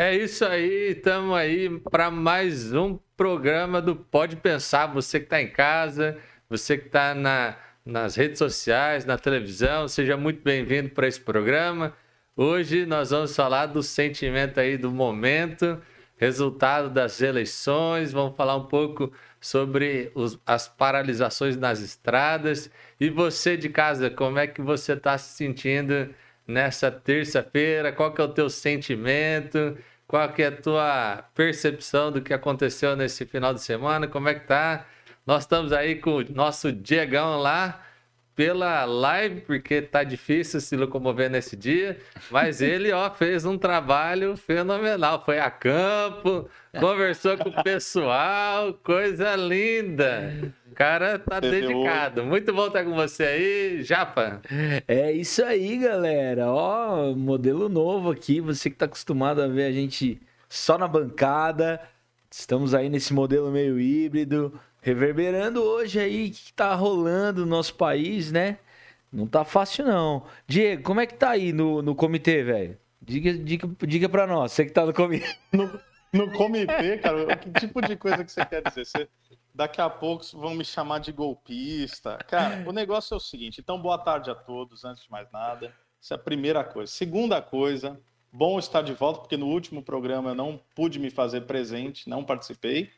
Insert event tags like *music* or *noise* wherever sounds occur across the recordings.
É isso aí, estamos aí para mais um programa do Pode Pensar. Você que está em casa, você que está na, nas redes sociais, na televisão, seja muito bem-vindo para esse programa. Hoje nós vamos falar do sentimento aí do momento, resultado das eleições, vamos falar um pouco sobre os, as paralisações nas estradas. E você de casa, como é que você está se sentindo nessa terça-feira? Qual que é o teu sentimento? Qual que é a tua percepção do que aconteceu nesse final de semana? Como é que tá? Nós estamos aí com o nosso Diegão lá pela live, porque tá difícil se locomover nesse dia, mas ele, ó, fez um trabalho fenomenal, foi a campo, *laughs* conversou com o pessoal, coisa linda. O cara tá dedicado. Muito bom estar com você aí, Japa. É isso aí, galera. Ó, modelo novo aqui, você que tá acostumado a ver a gente só na bancada. Estamos aí nesse modelo meio híbrido reverberando hoje aí o que tá rolando no nosso país, né? Não tá fácil, não. Diego, como é que tá aí no, no comitê, velho? Diga, diga, diga pra nós, você que tá no comitê. No, no comitê, cara, que tipo de coisa que você quer dizer? Você, daqui a pouco vão me chamar de golpista. Cara, o negócio é o seguinte. Então, boa tarde a todos, antes de mais nada. Essa é a primeira coisa. Segunda coisa, bom estar de volta, porque no último programa eu não pude me fazer presente, não participei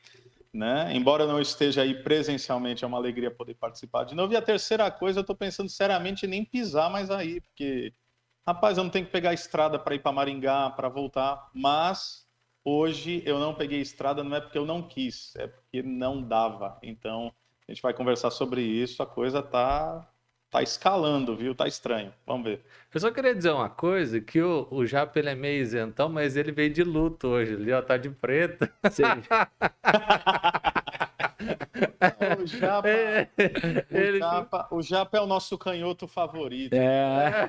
né? Embora não esteja aí presencialmente, é uma alegria poder participar de novo. E a terceira coisa, eu estou pensando seriamente em nem pisar mais aí, porque, rapaz, eu não tenho que pegar estrada para ir para Maringá, para voltar, mas hoje eu não peguei estrada, não é porque eu não quis, é porque não dava. Então, a gente vai conversar sobre isso, a coisa tá tá escalando, viu? Tá estranho. Vamos ver. Eu só queria dizer uma coisa, que o, o Japa ele é meio isentão, mas ele veio de luto hoje ali, ó, tá de preto. Sim. *laughs* o, Japa, é, o, ele... Japa, o Japa é o nosso canhoto favorito. É.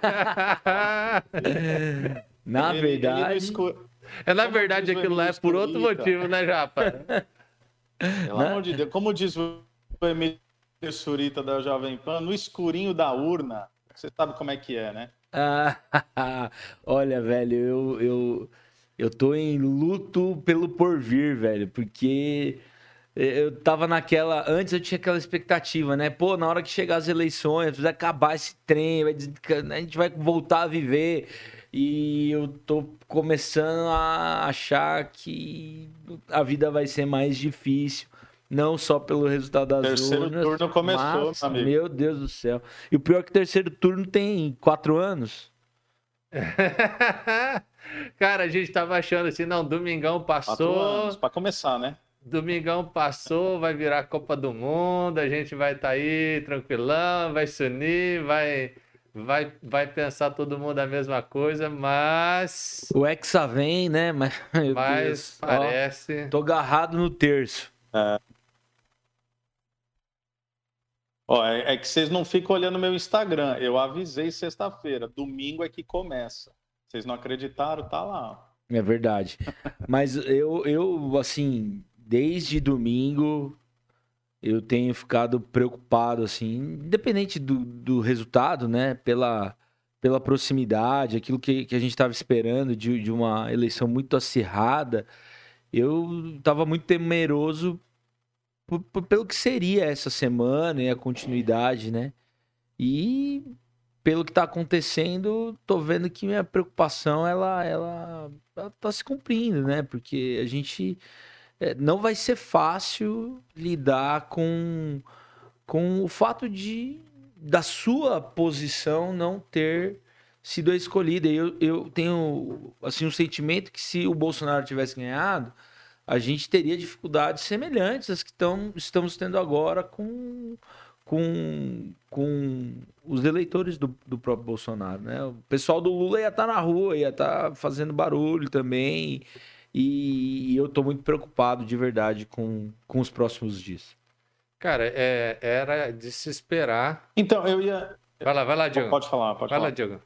*laughs* na ele, verdade... Ele. É, na verdade, aquilo lá é por outro motivo, né, Japa? Pelo amor de Deus. Como diz o Emílio Surita da Jovem Pan, no escurinho da urna. Você sabe como é que é, né? Ah, *laughs* olha, velho, eu, eu, eu tô em luto pelo porvir, velho, porque eu tava naquela. Antes eu tinha aquela expectativa, né? Pô, na hora que chegar as eleições, vai acabar esse trem, a gente vai voltar a viver. E eu tô começando a achar que a vida vai ser mais difícil não só pelo resultado das terceiro urnas. Terceiro turno começou, mas, amigo. Meu Deus do céu. E o pior é que o terceiro turno tem quatro anos. *laughs* Cara, a gente tava achando assim, não, domingão passou. Para começar, né? Domingão passou, vai virar Copa do Mundo, a gente vai estar tá aí tranquilão, vai se unir, vai, vai, vai pensar todo mundo a mesma coisa, mas. O Hexa vem, né? *laughs* Mas, mas parece. Ó, tô agarrado no terço. É. Ó, é, é, que vocês não ficam olhando meu Instagram. Eu avisei sexta-feira. Domingo é que começa. Vocês não acreditaram? Tá lá. É verdade. *laughs* Mas eu, eu, assim, desde domingo, eu tenho ficado preocupado, assim, independente do, do resultado, né? Pela, pela proximidade, aquilo que, que a gente estava esperando de, de uma eleição muito acirrada. Eu estava muito temeroso pelo que seria essa semana e a continuidade, né? E pelo que está acontecendo, tô vendo que minha preocupação ela, ela, tá se cumprindo, né? Porque a gente não vai ser fácil lidar com, com o fato de da sua posição não ter sido escolhida. Eu, eu tenho assim um sentimento que se o Bolsonaro tivesse ganhado, a gente teria dificuldades semelhantes às que tão, estamos tendo agora com, com, com os eleitores do, do próprio Bolsonaro. Né? O pessoal do Lula ia estar tá na rua, ia estar tá fazendo barulho também. E, eu estou muito preocupado de verdade com, com os próximos dias. Cara, é, era de se esperar. Então, eu ia. Vai lá, vai lá, Diogo. Pode falar, pode vai falar. lá, Diogo.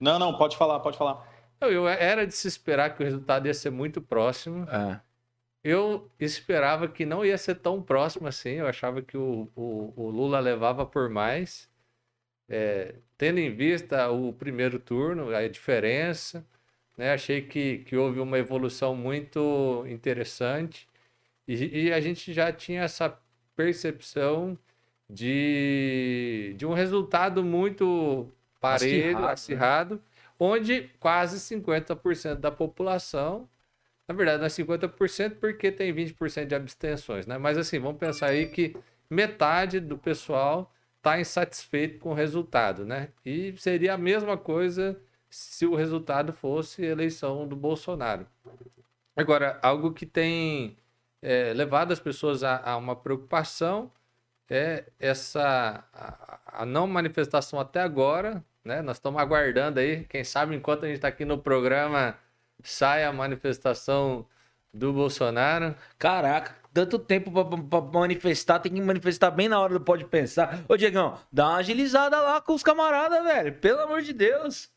Não, não, pode falar, pode falar. Eu, era de se esperar que o resultado ia ser muito próximo. É. Eu esperava que não ia ser tão próximo assim. Eu achava que o, o, o Lula levava por mais. É, tendo em vista o primeiro turno, a diferença, Né? Achei que, que houve uma evolução muito interessante e, e a gente já tinha essa percepção de, de um resultado muito parelho, acirrado, acirrado né? onde quase 50% da população, na verdade não é 50% porque tem 20% de abstenções, né? Mas assim, vamos pensar aí que metade do pessoal está insatisfeito com o resultado, né? E seria a mesma coisa se o resultado fosse eleição do Bolsonaro. Agora, algo que tem é, levado as pessoas a, a, uma preocupação é essa a, a, não manifestação até agora, né? Nós estamos aguardando aí, quem sabe enquanto a gente está aqui no programa sai a manifestação do Bolsonaro. Caraca, tanto tempo para manifestar, tem que manifestar bem na hora do pode pensar. Ô, Diegão, dá uma agilizada lá com os camaradas, velho. Pelo amor de Deus.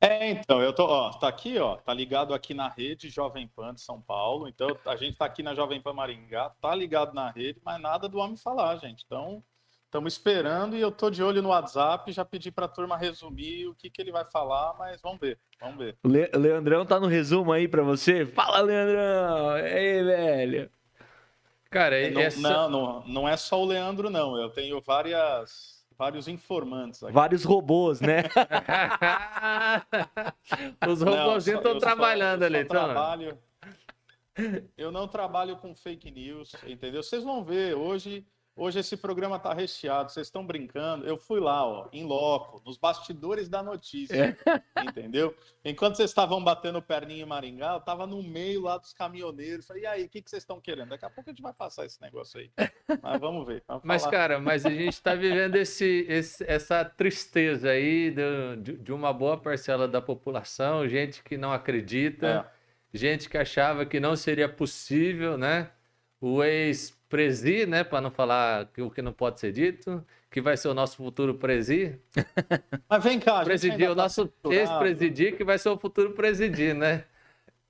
É, então, eu tô, ó, tá aqui, ó, tá ligado aqui na rede Jovem Pan de São Paulo. Então, a gente tá aqui na Jovem Pan Maringá, tá ligado na rede, mas nada do homem falar, gente. Então, estamos esperando e eu tô de olho no WhatsApp, já pedi pra turma resumir o que que ele vai falar, mas vamos ver, vamos ver. Le Leandrão tá no resumo aí pra você? Fala, Leandrão! E aí, velho? Cara, é, não, essa... não, não, não é só o Leandro, não. Eu tenho várias vários informantes. Aqui. Vários robôs, né? *laughs* Os robôzinhos estão trabalhando só, ali, então. Trabalho... Eu não trabalho com fake news, entendeu? Vocês vão ver hoje Hoje esse programa está recheado, vocês estão brincando. Eu fui lá, ó, em loco, nos bastidores da notícia, é. *laughs* entendeu? Enquanto vocês estavam batendo perninha em Maringá, eu estava no meio lá dos caminhoneiros. Falei, e aí, o que, que vocês estão querendo? Daqui a pouco a gente vai passar esse negócio aí. *laughs* Mas vamos ver. Vamos mas, cara, mas a gente está vivendo esse, esse, essa tristeza aí de, de, uma boa parcela da população, gente que não acredita, é. gente que achava que não seria possível, né? O ex Presi, né, para não falar o que não pode ser dito, que vai ser o nosso futuro presi. *laughs* Mas vem cá, presidir, o tá nosso ex-presidir que vai ser o futuro presidir, né?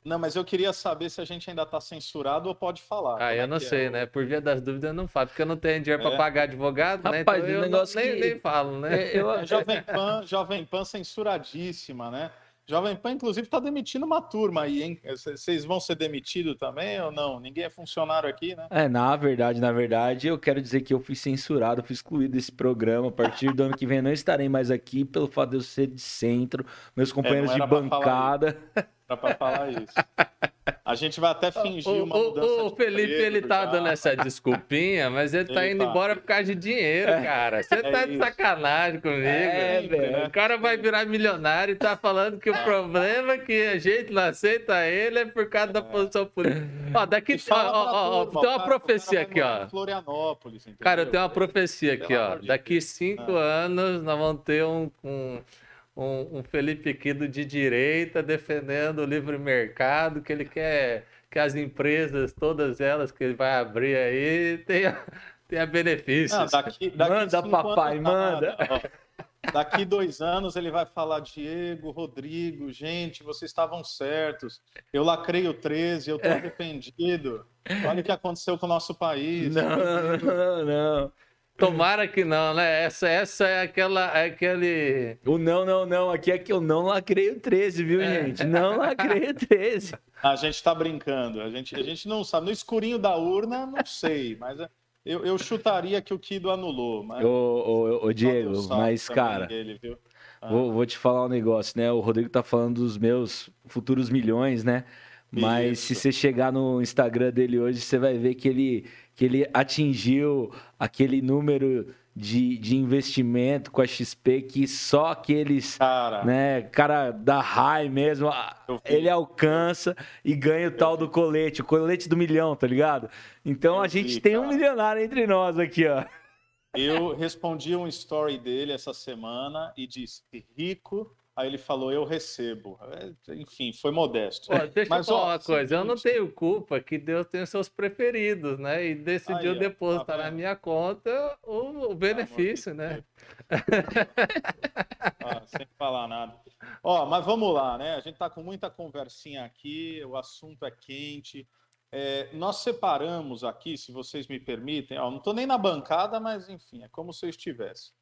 Não, mas eu queria saber se a gente ainda está censurado ou pode falar. Ah, eu é não sei, é? né? Por via das dúvidas eu não falo, porque eu não tenho dinheiro é. para pagar advogado, Rapaz, né? Então eu negócio não, que... nem, nem falo, né? Eu... É, Jovem Pan, Jovem Pan censuradíssima, né? Jovem Pan, inclusive, está demitindo uma turma aí, hein? Vocês vão ser demitidos também ou não? Ninguém é funcionário aqui, né? É, na verdade, na verdade, eu quero dizer que eu fui censurado, fui excluído desse programa. A partir do ano que vem eu não estarei mais aqui pelo fato de eu ser de centro, meus é, companheiros é, de bancada. Era para falar isso. *laughs* A gente vai até fingir o, uma mudança o, o Felipe, ele tá já. dando essa desculpinha, mas ele, tá ele tá indo tá. embora por causa de dinheiro, é. cara. Você é tá isso. de sacanagem comigo. É, velho. O cara vai virar milionário e tá falando que o problema é que a gente não aceita ele é por causa da é. posição política. Ó, daqui... Ó, ó, ó, tem uma profecia aqui, ó. Florianópolis, entendeu? Cara, eu tenho uma profecia aqui, ó. Daqui cinco ah. anos nós vamos ter um... um um, um Felipe Quido de direita defendendo o livre mercado, que ele quer que as empresas, todas elas que ele vai abrir aí, tenha, tenha benefícios. Não, daqui, daqui manda, papai, manda. Daqui dois anos ele vai falar, Diego, Rodrigo, gente, vocês estavam certos. Eu lacrei o 13, eu estou arrependido. Olha o que aconteceu com o nosso país. Não, não, não. Tomara que não, né? Essa, essa é aquela, é aquele. O não, não, não. Aqui é que eu não lacrei o 13, viu, é. gente? Não lacrei o 13. *laughs* A gente tá brincando. A gente, a gente não sabe. No escurinho da urna, não sei, mas eu, eu chutaria que o Kido anulou. Mas... Ô, ô, ô Diego, mas, cara. Dele, ah. vou, vou te falar um negócio, né? O Rodrigo tá falando dos meus futuros milhões, né? Mas Isso. se você chegar no Instagram dele hoje, você vai ver que ele, que ele atingiu aquele número de, de investimento com a XP que só aqueles, cara, né, cara da high mesmo, ele alcança e ganha o tal do colete, o colete do milhão, tá ligado? Então a gente vi, tem cara. um milionário entre nós aqui, ó. Eu respondi um story dele essa semana e disse: rico Aí ele falou, eu recebo. É, enfim, foi modesto. deixa Mas, eu falar ó, uma coisa, eu não tenho culpa que Deus tem seus preferidos, né? E decidiu Aí, depositar tá na minha conta o, o benefício, né? ah, sem falar nada. Ó, mas vamos lá, né? A gente tá com muita conversinha aqui, o assunto é quente. É, nós separamos aqui, se vocês me permitem, ó, não estou nem na bancada, mas enfim, é como se eu estivesse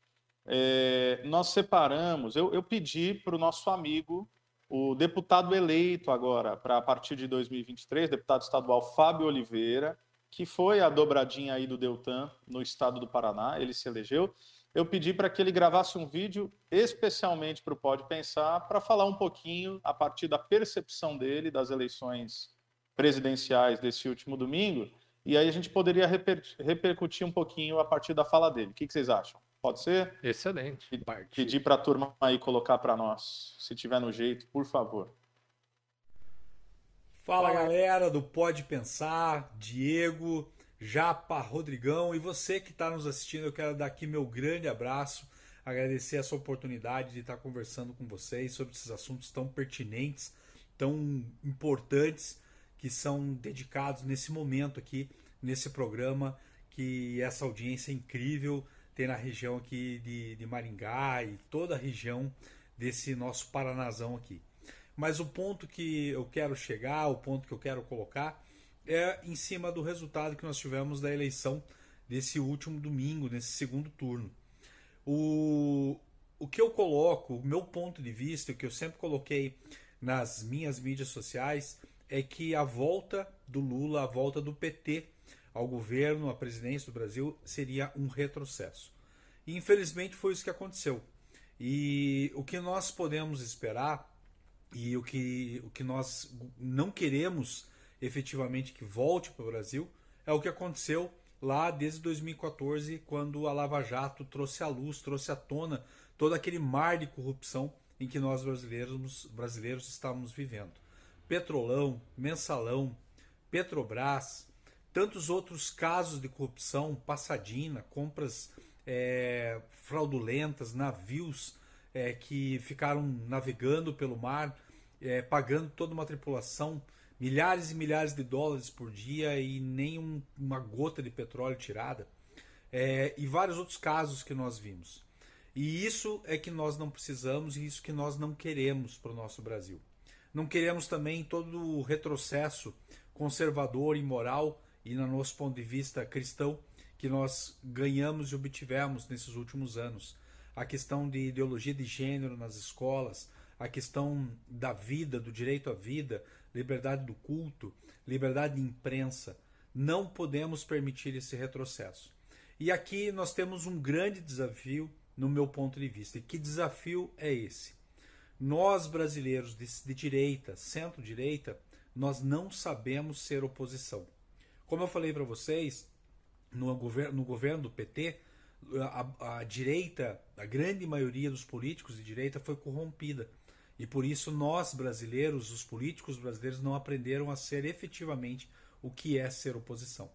é, nós separamos, eu, eu pedi para o nosso amigo o deputado eleito agora, para a partir de 2023, deputado estadual Fábio Oliveira, que foi a dobradinha aí do Deltan no estado do Paraná, ele se elegeu. Eu pedi para que ele gravasse um vídeo especialmente para o Pode Pensar, para falar um pouquinho a partir da percepção dele das eleições presidenciais desse último domingo, e aí a gente poderia reper repercutir um pouquinho a partir da fala dele. O que, que vocês acham? Pode ser? Excelente. Pedir para a turma aí colocar para nós, se tiver no jeito, por favor. Fala galera do Pode Pensar, Diego, Japa, Rodrigão e você que está nos assistindo, eu quero dar aqui meu grande abraço, agradecer essa oportunidade de estar conversando com vocês sobre esses assuntos tão pertinentes, tão importantes que são dedicados nesse momento aqui, nesse programa, que essa audiência incrível tem na região aqui de, de Maringá e toda a região desse nosso Paranazão aqui. Mas o ponto que eu quero chegar, o ponto que eu quero colocar, é em cima do resultado que nós tivemos da eleição desse último domingo, nesse segundo turno. O, o que eu coloco, o meu ponto de vista, o que eu sempre coloquei nas minhas mídias sociais, é que a volta do Lula, a volta do PT ao governo, à presidência do Brasil, seria um retrocesso. E infelizmente foi isso que aconteceu. E o que nós podemos esperar e o que, o que nós não queremos efetivamente que volte para o Brasil é o que aconteceu lá desde 2014, quando a Lava Jato trouxe à luz, trouxe à tona todo aquele mar de corrupção em que nós brasileiros, brasileiros estávamos vivendo. Petrolão, Mensalão, Petrobras, tantos outros casos de corrupção, passadina, compras é, fraudulentas, navios é, que ficaram navegando pelo mar, é, pagando toda uma tripulação, milhares e milhares de dólares por dia e nem um, uma gota de petróleo tirada, é, e vários outros casos que nós vimos. E isso é que nós não precisamos e isso que nós não queremos para o nosso Brasil. Não queremos também todo o retrocesso conservador, imoral e, no nosso ponto de vista cristão, que nós ganhamos e obtivemos nesses últimos anos a questão de ideologia de gênero nas escolas, a questão da vida, do direito à vida, liberdade do culto, liberdade de imprensa. Não podemos permitir esse retrocesso. E aqui nós temos um grande desafio, no meu ponto de vista. E que desafio é esse? Nós, brasileiros de, de direita, centro-direita, nós não sabemos ser oposição. Como eu falei para vocês, no governo, no governo do PT, a, a, direita, a grande maioria dos políticos de direita foi corrompida. E por isso nós brasileiros, os políticos brasileiros, não aprenderam a ser efetivamente o que é ser oposição.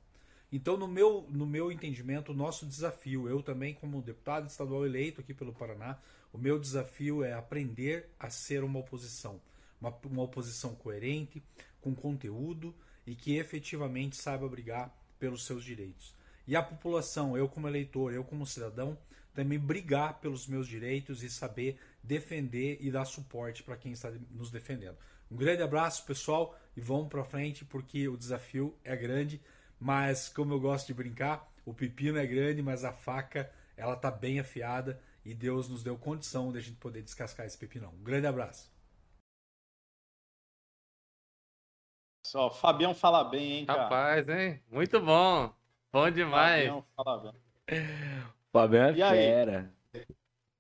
Então, no meu, no meu entendimento, o nosso desafio, eu também, como deputado estadual eleito aqui pelo Paraná, o meu desafio é aprender a ser uma oposição. Uma, uma oposição coerente, com conteúdo e que efetivamente saiba brigar pelos seus direitos. E a população, eu como eleitor, eu como cidadão, também brigar pelos meus direitos e saber defender e dar suporte para quem está nos defendendo. Um grande abraço, pessoal, e vamos para frente porque o desafio é grande, mas como eu gosto de brincar, o pepino é grande, mas a faca ela tá bem afiada e Deus nos deu condição de a gente poder descascar esse pepinão. Um grande abraço. Só, Fabião fala bem, hein, cara? Rapaz, hein? Muito bom. Bom demais. Fabião fala bem. Fabião é e fera. Aí, o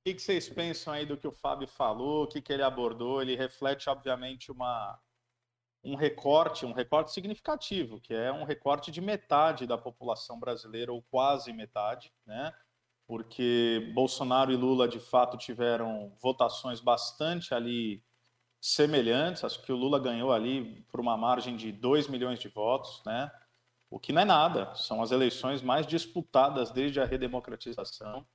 que, que vocês pensam aí do que o Fábio falou? O que, que ele abordou? Ele reflete, obviamente, uma, um recorte, um recorte significativo, que é um recorte de metade da população brasileira, ou quase metade, né? Porque Bolsonaro e Lula, de fato, tiveram votações bastante ali semelhantes. Acho que o Lula ganhou ali por uma margem de 2 milhões de votos, né? O que não é nada, são as eleições mais disputadas desde a redemocratização.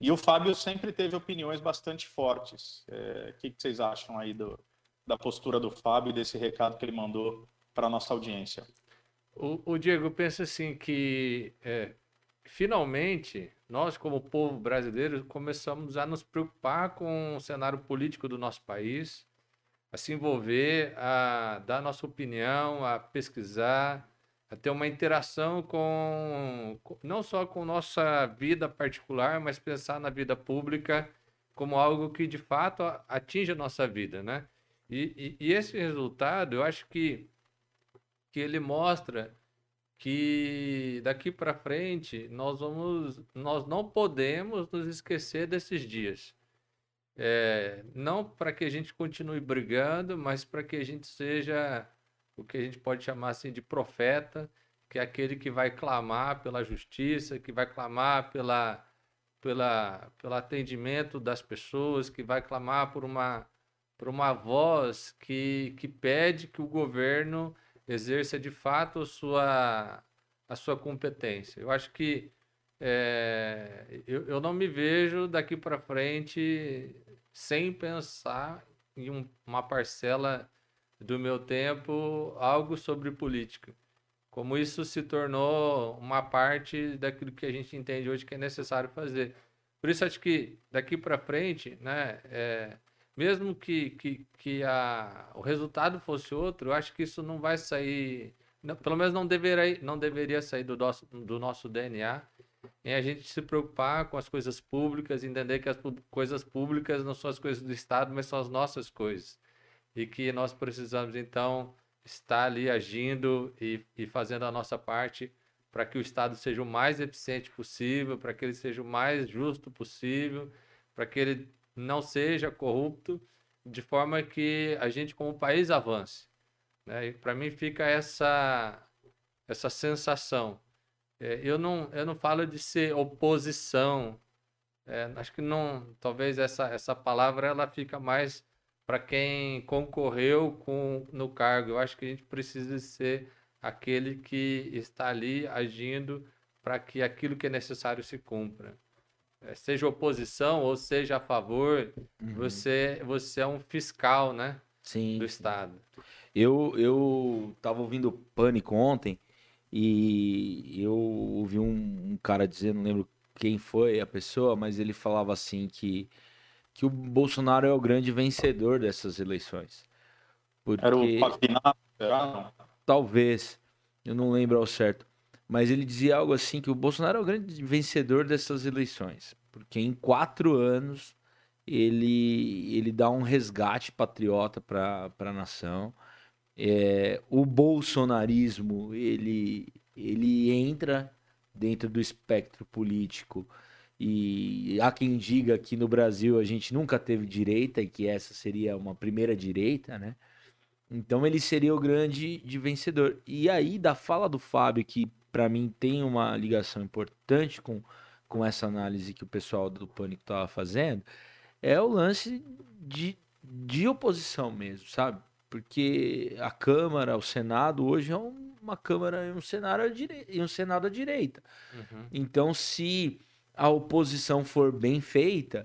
E o Fábio sempre teve opiniões bastante fortes. É, o que, que, vocês acham aí do, da postura do Fábio e desse recado que ele mandou para a nossa audiência? O, o, Diego pensa assim que é, finalmente nós, como povo brasileiro, começamos a nos preocupar com o cenário político do nosso país, a se envolver, a dar nossa opinião, a pesquisar, a ter uma interação com não só com nossa vida particular, mas pensar na vida pública como algo que de fato atinge a nossa vida, né? E, e, e esse resultado, eu acho que, que ele mostra que daqui para frente nós vamos, nós não podemos nos esquecer desses dias. É, não para que a gente continue brigando, mas para que a gente seja o que a gente pode chamar assim de profeta, que é aquele que vai clamar pela justiça, que vai clamar pela, pela, pelo atendimento das pessoas, que vai clamar por uma, por uma voz que, que pede que o governo exerça de fato a sua, a sua competência. Eu acho que é, eu, eu não me vejo daqui para frente sem pensar em um, uma parcela do meu tempo algo sobre política. Como isso se tornou uma parte daquilo que a gente entende hoje que é necessário fazer. Por isso acho que daqui para frente, né, é, mesmo que, que, que a, o resultado fosse outro, eu acho que isso não vai sair, não, pelo menos não deveria, não deveria sair do nosso, do nosso DNA, em a gente se preocupar com as coisas públicas, entender que as coisas públicas não são as coisas do Estado, mas são as nossas coisas. E que nós precisamos, então, estar ali agindo e, e fazendo a nossa parte para que o Estado seja o mais eficiente possível, para que ele seja o mais justo possível, para que ele não seja corrupto, de forma que a gente, como país, avance. Né? Para mim fica essa, essa sensação. É, eu, não, eu não falo de ser oposição. É, acho que não, talvez essa, essa palavra ela fica mais para quem concorreu com, no cargo. Eu acho que a gente precisa ser aquele que está ali agindo para que aquilo que é necessário se cumpra. É, seja oposição ou seja a favor, uhum. você, você é um fiscal, né? Sim. Do Estado. Eu, eu tava ouvindo Pânico ontem e eu ouvi um, um cara dizer, não lembro quem foi a pessoa, mas ele falava assim que, que o Bolsonaro é o grande vencedor dessas eleições. Porque... Era o Paquinato, Talvez, eu não lembro ao certo. Mas ele dizia algo assim que o Bolsonaro é o grande vencedor dessas eleições, porque em quatro anos ele, ele dá um resgate patriota para a nação. É, o bolsonarismo ele, ele entra dentro do espectro político e há quem diga que no Brasil a gente nunca teve direita e que essa seria uma primeira direita, né? Então ele seria o grande de vencedor. E aí, da fala do Fábio, que para mim tem uma ligação importante com, com essa análise que o pessoal do Pânico estava fazendo, é o lance de, de oposição mesmo, sabe? Porque a Câmara, o Senado, hoje é uma Câmara e um Senado à, dire... e um Senado à direita. Uhum. Então, se a oposição for bem feita,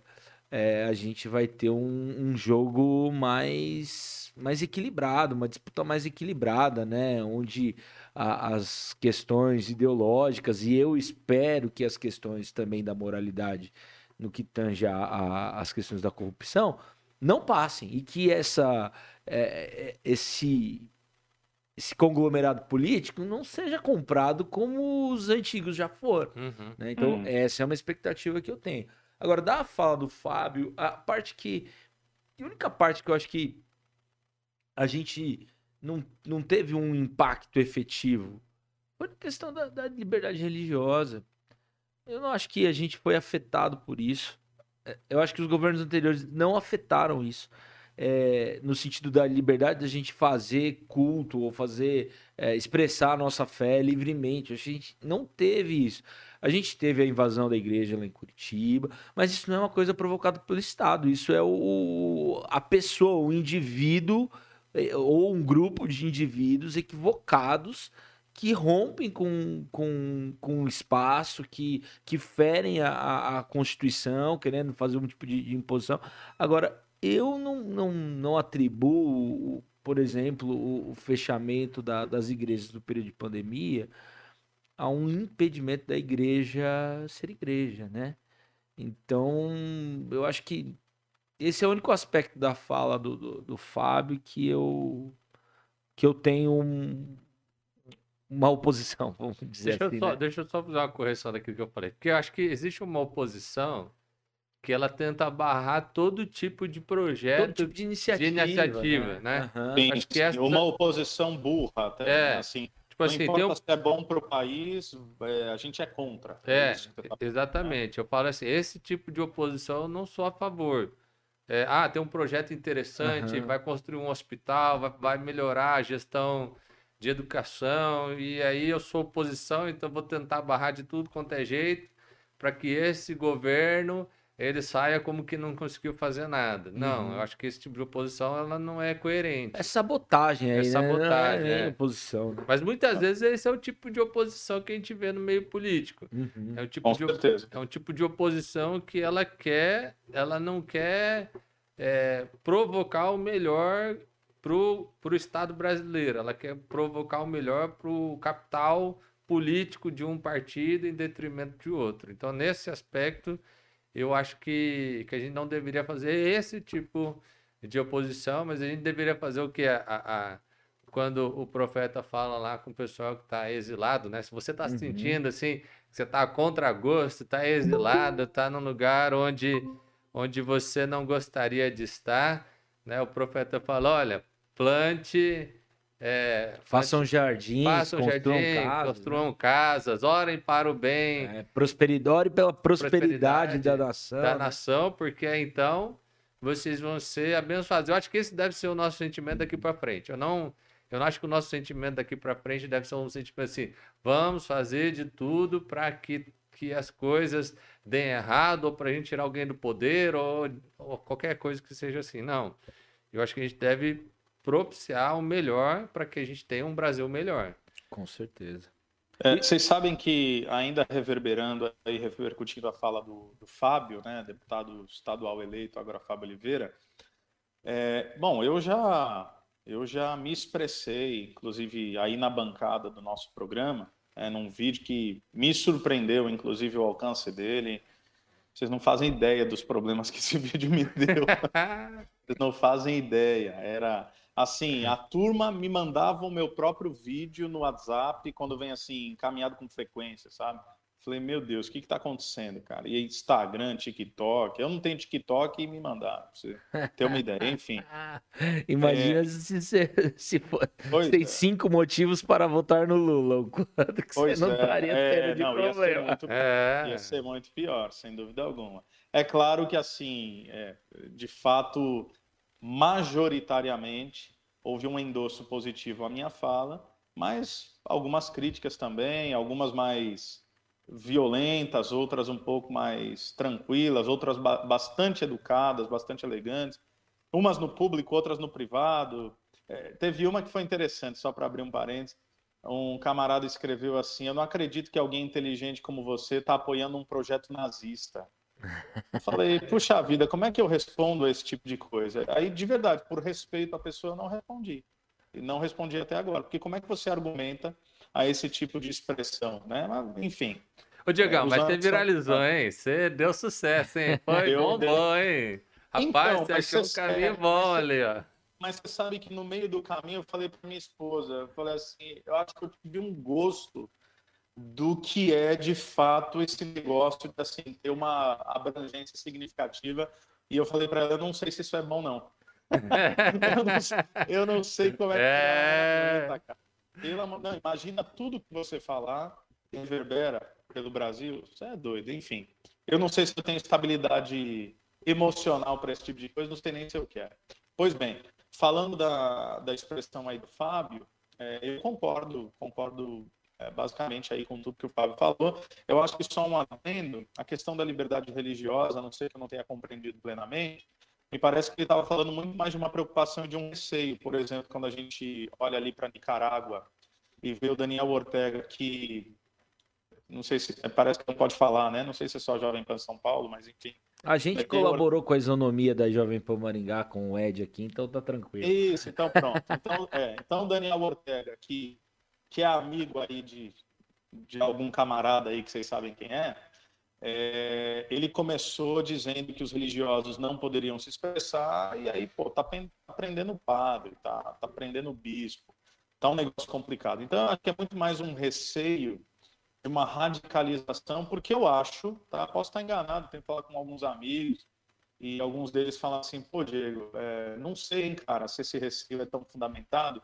é, a gente vai ter um, um jogo mais, mais equilibrado, uma disputa mais equilibrada, né? Onde a, as questões ideológicas e eu espero que as questões também da moralidade no que tange as questões da corrupção não passem e que essa é, é, esse esse conglomerado político não seja comprado como os antigos já foram. Uhum. Né? Então, uhum. essa é uma expectativa que eu tenho. Agora, da fala do Fábio, a parte que. A única parte que eu acho que a gente não, não teve um impacto efetivo foi a questão da, da liberdade religiosa. Eu não acho que a gente foi afetado por isso. É, eu acho que os governos anteriores não afetaram isso. É, no sentido da liberdade da gente fazer culto ou fazer é, expressar a nossa fé livremente. A gente não teve isso. A gente teve a invasão da igreja lá em Curitiba, mas isso não é uma coisa provocada pelo Estado. Isso é o, a pessoa, o indivíduo é, ou um grupo de indivíduos equivocados que rompem com, com, com o espaço, que, que ferem a, a Constituição, querendo fazer um tipo de, de imposição. Agora, eu não, não, não atribuo, por exemplo, o, o fechamento da, das igrejas no período de pandemia a um impedimento da igreja ser igreja, né? Então, eu acho que esse é o único aspecto da fala do, do, do Fábio que eu que eu tenho uma oposição, *laughs* vamos dizer deixa assim. Eu só, né? Deixa eu só fazer uma correção daquilo que eu falei. Porque eu acho que existe uma oposição que ela tenta barrar todo tipo de projeto, Todo tipo de iniciativa. de iniciativa, né? Aham. Sim, acho que essa- Uma oposição burra, até, É, né, assim. Tipo não assim, importa tem um... se é bom para o país, é, a gente é contra. É, você tá- exatamente. Eu falo assim, esse tipo de oposição eu não sou a favor. É, ah, tem um projeto interessante, Aham. vai construir um hospital, vai, vai melhorar a gestão de educação, e aí eu sou oposição, então vou tentar barrar de tudo quanto é jeito para que esse governo ele saia como que não conseguiu fazer nada. Não, Uhum. eu acho que esse tipo de oposição ela não é coerente. É sabotagem aí, É né? sabotagem, Não é é. oposição. né? Mas muitas vezes esse é o tipo de oposição que a gente vê no meio político. Uhum. É um tipo Com de certeza. é um tipo de oposição que ela quer, ela não quer é, provocar o melhor para o Estado brasileiro, ela quer provocar o melhor para o capital político de um partido em detrimento de outro. Então, nesse aspecto, eu acho que, que a gente não deveria fazer esse tipo de oposição, mas a gente deveria fazer o que? A, a- a- quando o profeta fala lá com o pessoal que está exilado, né? Se você está Uhum. sentindo assim, você está contra gosto, está exilado, está num lugar onde, onde você não gostaria de estar, né? O profeta fala, olha, plante, é, Façam jardins, façam construam jardim, casas. construam casas, orem para o bem né? É, prosperidade pela prosperidade, Prosperidade da nação. da né? nação, porque então vocês vão ser abençoados. Eu acho que esse deve ser o nosso sentimento daqui para frente. Eu não, eu não acho que o nosso sentimento daqui para frente deve ser um sentimento assim: vamos fazer de tudo para que, que as coisas deem errado, ou para a gente tirar alguém do poder, ou, ou qualquer coisa que seja assim. Não. Eu acho que a gente deve propiciar o melhor para que a gente tenha um Brasil melhor. Com certeza. É, vocês sabem que, ainda reverberando e repercutindo a fala do, do Fábio, né, deputado estadual eleito, agora Fábio Oliveira, é, bom, eu já, eu já me expressei, inclusive aí na bancada do nosso programa, é, num vídeo que me surpreendeu, inclusive o alcance dele. Vocês não fazem ideia dos problemas que esse *laughs* vídeo me deu. *laughs* Vocês não fazem ideia. Era assim, a turma me mandava o meu próprio vídeo no WhatsApp quando vem assim, encaminhado com frequência, sabe? Falei, meu Deus, o que está acontecendo, cara? E Instagram, TikTok. Eu não tenho TikTok e me mandaram, pra você ter uma ideia. Enfim. *laughs* Imagina se, se, se for, Pois tem é. cinco motivos para votar no Lula. O quanto que Pois você não é, estaria é, tendo de não, ia ser problema. muito É. Ia ser muito pior, sem dúvida alguma. É claro que, assim, é, de fato, majoritariamente, houve um endosso positivo à minha fala, mas algumas críticas também, algumas mais violentas, outras um pouco mais tranquilas, outras ba- bastante educadas, bastante elegantes, umas no público, outras no privado. É, teve uma que foi interessante, só para abrir um parênteses, um camarada escreveu assim: Eu não acredito que alguém inteligente como você está apoiando um projeto nazista. Falei, puxa vida, como é que eu respondo a esse tipo de coisa? Aí, de verdade, por respeito à pessoa, eu não respondi. E não respondi até agora, porque como é que você argumenta a esse tipo de expressão, né? Mas, enfim, Ô, Diegão, É, mas você anos são- viralizou, hein? Você deu sucesso, hein? Foi Eu bom, bom, hein? Rapaz, Então, você achou um caminho é, bom ali, ó. mas você sabe que no meio do caminho eu falei para minha esposa, eu falei assim, eu acho que eu tive um gosto do que é de fato esse negócio de assim, ter uma abrangência significativa. E eu falei para ela, eu não sei se isso é bom não. *laughs* eu, não sei, eu não sei como é que É. não, imagina tudo que você falar reverbera pelo Brasil. Você é doido, enfim. Eu não sei se eu tenho estabilidade emocional para esse tipo de coisa, não sei nem se eu quero. Pois bem, falando da, da expressão aí do Fábio, é, eu concordo, concordo é, basicamente aí com tudo que o Fábio falou. Eu acho que só um adendo, a questão da liberdade religiosa, a não sei que eu não tenha compreendido plenamente, me parece que ele estava falando muito mais de uma preocupação e de um receio. Por exemplo, quando a gente olha ali para Nicarágua e vê o Daniel Ortega, que não sei se parece que não pode falar, né? Não sei se é só Jovem Pan São Paulo, mas enfim. A gente colaborou com a isonomia da Jovem Pan Maringá, com o Ed aqui, então tá tranquilo. Isso, então pronto. Então, é, então Daniel Ortega, que, que é amigo aí de, de algum camarada aí que vocês sabem quem é, é, ele começou dizendo que os religiosos não poderiam se expressar, e aí, pô, tá pen- tá o padre, tá, tá o bispo, tá um negócio complicado. Então, acho que é muito mais um receio de uma radicalização, porque eu acho, tá? Posso estar enganado, tenho falado com alguns amigos, e alguns deles falam assim, pô, Diego, é, não sei, hein, cara, se esse receio é tão fundamentado.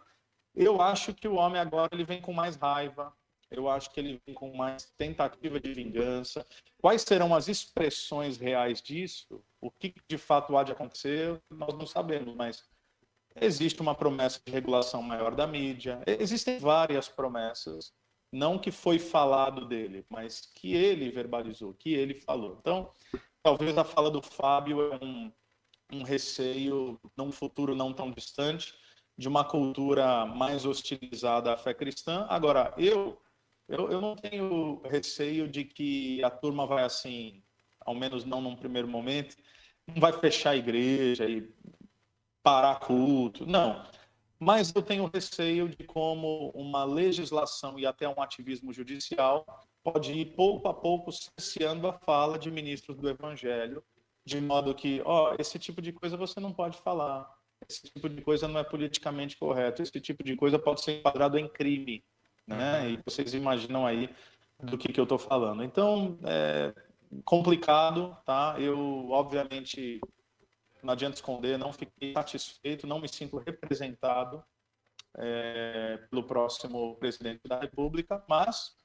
Eu acho que o homem agora ele vem com mais raiva, eu acho que ele vem com mais tentativa de vingança. Quais serão as expressões reais disso? O que de fato há de acontecer, nós não sabemos, mas existe uma promessa de regulação maior da mídia, existem várias promessas, não que foi falado dele, mas que ele verbalizou, que ele falou. Então, talvez a fala do Fábio é um, um receio num futuro não tão distante de uma cultura mais hostilizada à fé cristã. Agora, eu, eu, eu não tenho receio de que a turma vai assim, ao menos não num primeiro momento, não vai fechar a igreja e parar culto, não. Mas eu tenho receio de como uma legislação e até um ativismo judicial pode ir pouco a pouco cerceando a fala de ministros do Evangelho, de modo que, ó, esse tipo de coisa você não pode falar, esse tipo de coisa não é politicamente correto, esse tipo de coisa pode ser enquadrado em crime, né? E vocês imaginam aí do que, que eu estou falando. Então, é complicado, tá? Eu, obviamente, não adianta esconder, não fiquei satisfeito, não me sinto representado é, pelo próximo presidente da República, mas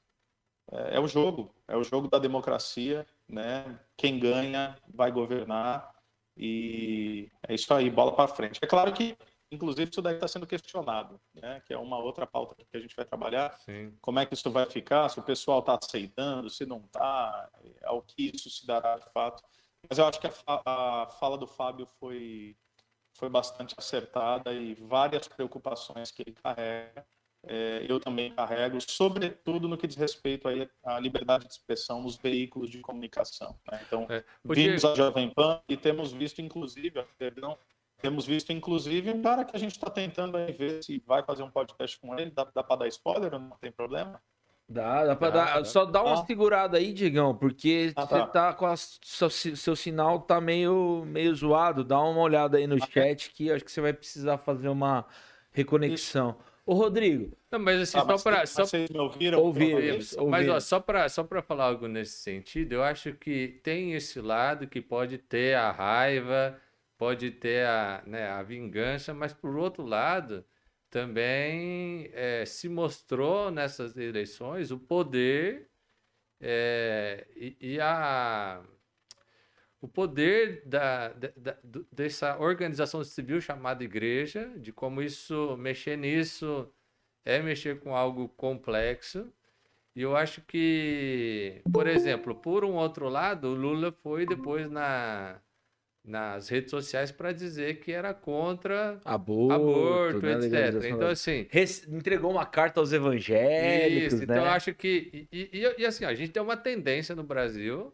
é, é, o jogo, é o jogo da democracia, né? Quem ganha vai governar e é isso aí, bola para frente. É claro que, inclusive, isso daí está sendo questionado, né? Que é uma outra pauta que a gente vai trabalhar. Sim. Como é que isso vai ficar? Se o pessoal está aceitando, se não está, ao que isso se dará de fato. Mas eu acho que a, a fala do Fábio foi foi bastante acertada e várias preocupações que ele carrega é, eu também carrego, sobretudo no que diz respeito à liberdade de expressão nos veículos de comunicação. Né? Então, é, porque... vimos a Jovem Pan e temos visto, inclusive, perdão, temos visto, inclusive, um cara que a gente está tentando aí ver se vai fazer um podcast com ele. Dá, dá para dar spoiler? Não tem problema? Dá, dá pra dar. Só dá uma ah. segurada aí, Digão, porque ah, você tá. tá com a, seu, seu, sinal tá meio, meio zoado. Dá uma olhada aí no ah, chat que acho que você vai precisar fazer uma reconexão. Isso. Ô, Rodrigo. Não, mas assim, ah, só para. Só... Vocês me ouviram? Ouvimos. Mas, ó, só para só falar algo nesse sentido, eu acho que tem esse lado que pode ter a raiva, pode ter a, né, a vingança, mas por outro lado, também é, se mostrou nessas eleições o poder é, e, e a o poder da, da, dessa organização civil chamada igreja, de como isso, mexer nisso é mexer com algo complexo. E eu acho que, por exemplo, por um outro lado, o Lula foi depois na, nas redes sociais para dizer que era contra aborto, aborto né? etc. Então, assim. Entregou uma carta aos evangélicos. Isso, então né? eu acho que. E, e, e assim, a gente tem uma tendência no Brasil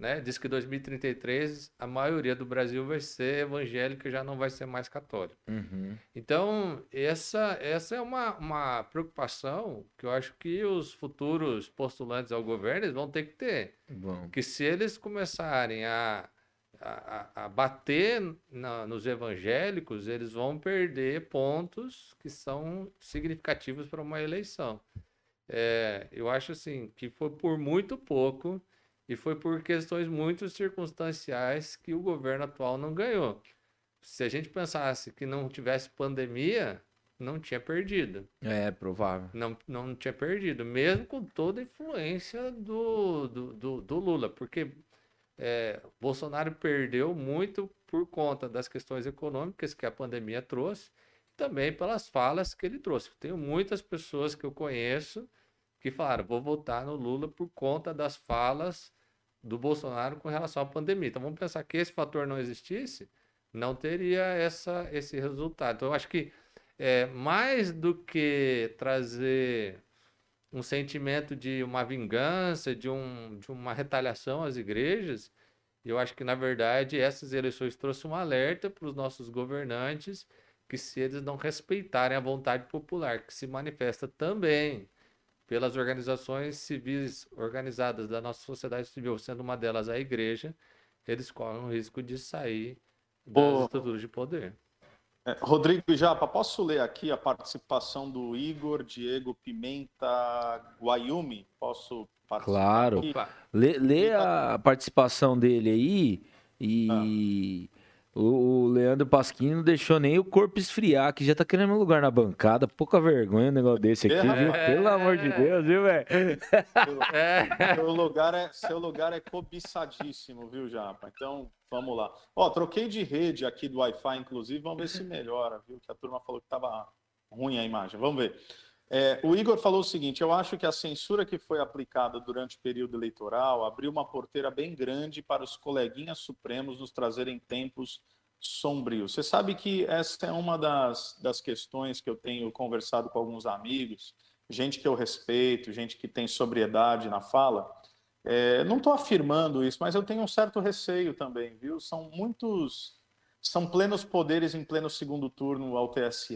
né? Diz que 2033 a maioria do Brasil vai ser evangélica e já não vai ser mais católica. Uhum. Então, essa, essa é uma, uma preocupação que eu acho que os futuros postulantes ao governo vão ter que ter. Bom. Que se eles começarem a, a, a bater na, nos evangélicos, eles vão perder pontos que são significativos para uma eleição. É, eu acho assim que foi por muito pouco e foi por questões muito circunstanciais que o governo atual não ganhou. Se a gente pensasse que não tivesse pandemia, não tinha perdido. É, provável. Não, não tinha perdido, mesmo com toda a influência do, do, do, do Lula, porque é, Bolsonaro perdeu muito por conta das questões econômicas que a pandemia trouxe, também pelas falas que ele trouxe. Tenho muitas pessoas que eu conheço que falaram: vou votar no Lula por conta das falas do Bolsonaro com relação à pandemia. Então vamos pensar que esse fator não existisse, não teria essa, esse resultado. Então eu acho que é, mais do que trazer um sentimento de uma vingança, de, um, de uma retaliação às igrejas, eu acho que, na verdade, essas eleições trouxeram um alerta para os nossos governantes que se eles não respeitarem a vontade popular, que se manifesta também pelas organizações civis organizadas da nossa sociedade civil, sendo uma delas a igreja, eles correm o risco de sair das estruturas de poder. É, Rodrigo Japa, posso ler aqui a participação do Igor Diego Pimenta Guayumi? Posso participar? Claro. Aqui? Lê, lê a participação dele aí e o, o Leandro Pasquini não deixou nem o corpo esfriar, que já tá querendo um lugar na bancada. Pouca vergonha um negócio desse aqui, É. viu? Pelo amor de Deus, viu, velho? É. Seu lugar é, seu lugar é cobiçadíssimo, viu, Japa? Então, vamos lá. Ó, troquei de rede aqui do Wi-Fi, inclusive, vamos ver se melhora, viu? Que a turma falou que tava ruim a imagem. Vamos ver. É, o Igor falou o seguinte: eu acho que a censura que foi aplicada durante o período eleitoral abriu uma porteira bem grande para os coleguinhas supremos nos trazerem tempos sombrios. Você sabe que essa é uma das, das questões que eu tenho conversado com alguns amigos, gente que eu respeito, gente que tem sobriedade na fala. É, não estou afirmando isso, mas eu tenho um certo receio também, viu? São muitos, são plenos poderes em pleno segundo turno ao TSE,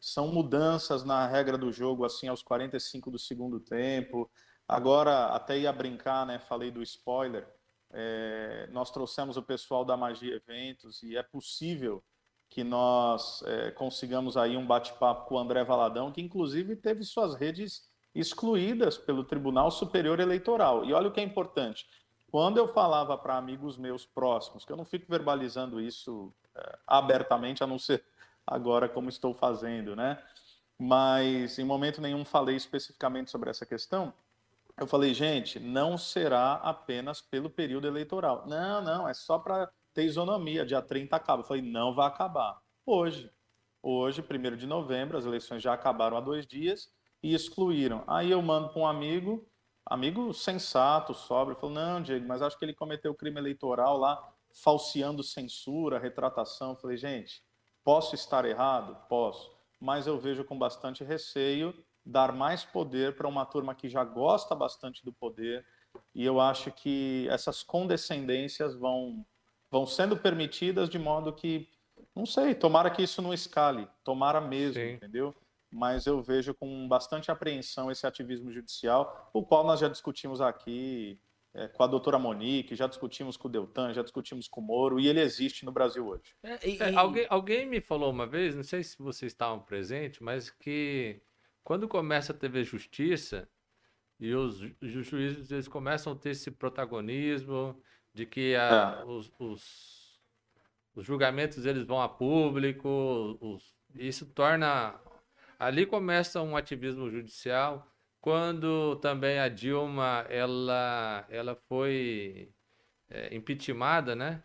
são mudanças na regra do jogo assim aos 45 do segundo tempo. Agora até ia brincar, né? Falei do spoiler. É, nós trouxemos o pessoal da Magia Eventos e é possível que nós é, consigamos aí um bate-papo com o André Valadão, que inclusive teve suas redes excluídas pelo Tribunal Superior Eleitoral. E olha o que é importante. Quando eu falava para amigos meus próximos, que eu não fico verbalizando isso é, abertamente, a não ser agora como estou fazendo, né? Mas em momento nenhum falei especificamente sobre essa questão. Eu falei, gente, não será apenas pelo período eleitoral. Não, não, é só para ter isonomia. Dia 30 acaba. Eu falei, não vai acabar. Hoje. Hoje, 1 de novembro, as eleições já acabaram há dois dias e excluíram. Aí eu mando para um amigo, amigo sensato, sóbrio, falou: não, Diego, mas acho que ele cometeu crime eleitoral lá, falseando censura, retratação. Eu falei, gente, posso estar errado? Posso. Mas eu vejo com bastante receio dar mais poder para uma turma que já gosta bastante do poder. E eu acho que essas condescendências vão, vão sendo permitidas de modo que, não sei, tomara que isso não escale, tomara mesmo, Sim. entendeu? Mas eu vejo com bastante apreensão esse ativismo judicial, o qual nós já discutimos aqui é, com a doutora Monique, já discutimos com o Deltan, já discutimos com o Moro, e ele existe no Brasil hoje. É, e- É, e- alguém, alguém me falou uma vez, não sei se vocês estavam presentes, mas que quando começa a TV Justiça e os, os juízes eles começam a ter esse protagonismo de que a- É. os, os, os julgamentos eles vão a público, os- isso torna ali começa um ativismo judicial. Quando também a Dilma ela ela foi é, impeachmentada, né?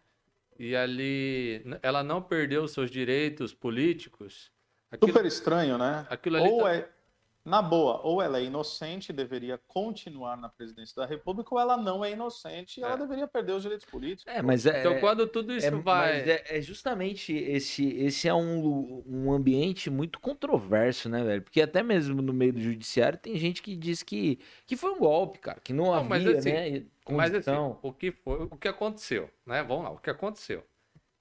E ali ela não perdeu os seus direitos políticos. Aquilo, Super estranho, né? aquilo ali ou tá- é, na boa, ou ela é inocente e deveria continuar na presidência da República, ou ela não é inocente e ela É. deveria perder os direitos políticos. É, mas é, Então, quando tudo isso é, vai. mas é, é justamente esse, esse é um, um ambiente muito controverso, né, velho? Porque até mesmo no meio do judiciário tem gente que diz que, que foi um golpe, cara, que não, Não, mas havia, assim, né, Mas assim, condição. o que foi, o que aconteceu, né? Vamos lá, o que aconteceu?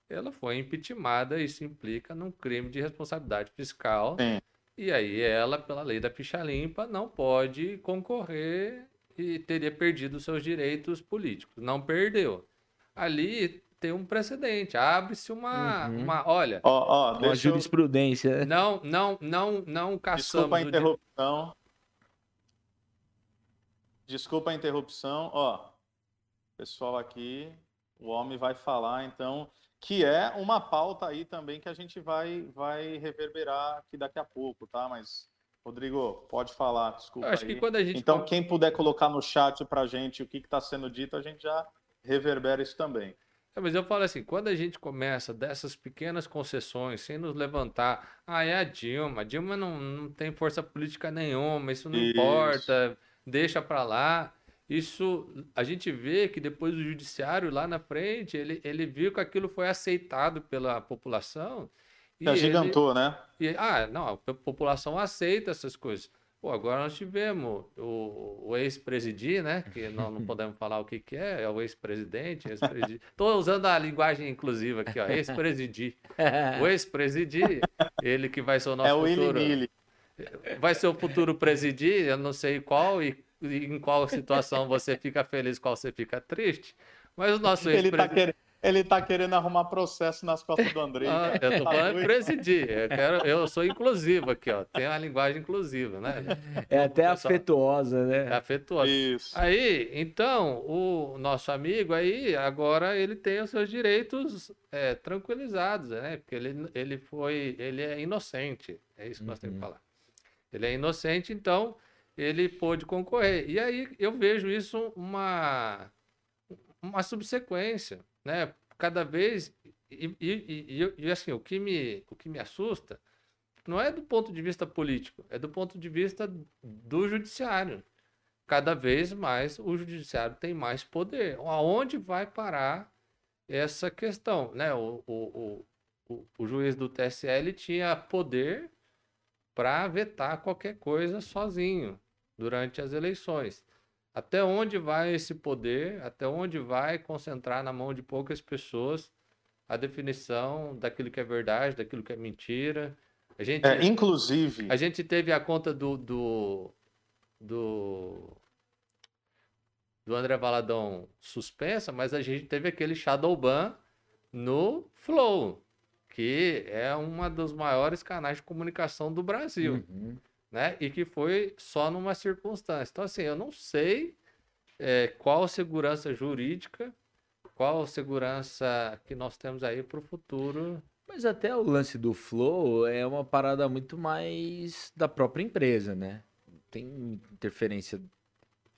Ela foi impeachmentada, isso implica num crime de responsabilidade fiscal. Sim. E aí ela, pela lei da ficha limpa, não pode concorrer e teria perdido seus direitos políticos. Não perdeu. Ali tem um precedente, abre-se uma, Uhum. uma, olha, Ó, ó, Uma deixa eu... jurisprudência, né? não, não, não, não caçamos Desculpa a o di- interrupção. Desculpa a interrupção. Ó, pessoal aqui, o homem vai falar, então, que é uma pauta aí também que a gente vai, vai reverberar aqui daqui a pouco, tá? Mas, Rodrigo, pode falar, desculpa que quando a gente Então, quem puder colocar no chat pra gente o que está sendo dito, a gente já reverbera isso também. É, mas eu falo assim, quando a gente começa dessas pequenas concessões, sem nos levantar, ah, é a Dilma, a Dilma não, não tem força política nenhuma, isso não Isso. importa, deixa pra lá. Isso, a gente vê que depois o judiciário lá na frente, ele, ele viu que aquilo foi aceitado pela população. Se agigantou, né? E, ah, não, a po- população aceita essas coisas. Pô, agora nós tivemos o, o ex-presidir, né? Que nós não *laughs* podemos falar o que, que é, é o ex-presidente, ex-presidir. Estou usando a linguagem inclusiva aqui, ó, ex-presidir. *laughs* O ex-presidir, ele que vai ser o nosso é o Willy futuro. Nilly. Vai ser o futuro presidir, eu não sei qual e, e em qual situação você fica feliz, qual você fica triste. Mas o nosso Ele tá, ex-presidente. querendo, Ele tá querendo arrumar processo nas costas do André. Ah, eu tô falando em presidir. Eu, quero, eu sou inclusivo aqui, ó. Tem uma linguagem inclusiva, né? É até Pessoal- afetuosa, né? É afetuosa. Isso. Aí, então, o nosso amigo aí, agora ele tem os seus direitos é, tranquilizados, né? Porque ele, ele foi, ele é inocente. É isso que nós temos que Uhum. falar. Ele é inocente, então ele pôde concorrer. E aí eu vejo isso uma, uma subsequência, né? Cada vez. E, e- e- e- assim, o que, me, o que me assusta não é do ponto de vista político, é do ponto de vista do judiciário cada vez mais o judiciário tem mais poder. Aonde vai parar essa questão? Né? O, o, o, o, juiz do TSE ele tinha poder para vetar qualquer coisa sozinho durante as eleições. Até onde vai esse poder? Até onde vai concentrar na mão de poucas pessoas a definição daquilo que é verdade, daquilo que é mentira? A gente, É, inclusive, a gente teve a conta do, do, do, do André Valadão suspensa, mas a gente teve aquele shadow ban no Flow, que é uma dos maiores canais de comunicação do Brasil, Uhum. Né? E que foi só numa circunstância. Então, assim, eu não sei é, qual segurança jurídica, qual segurança que nós temos aí para o futuro. Mas até o lance do Flow é uma parada muito mais da própria empresa, né? Não Tem interferência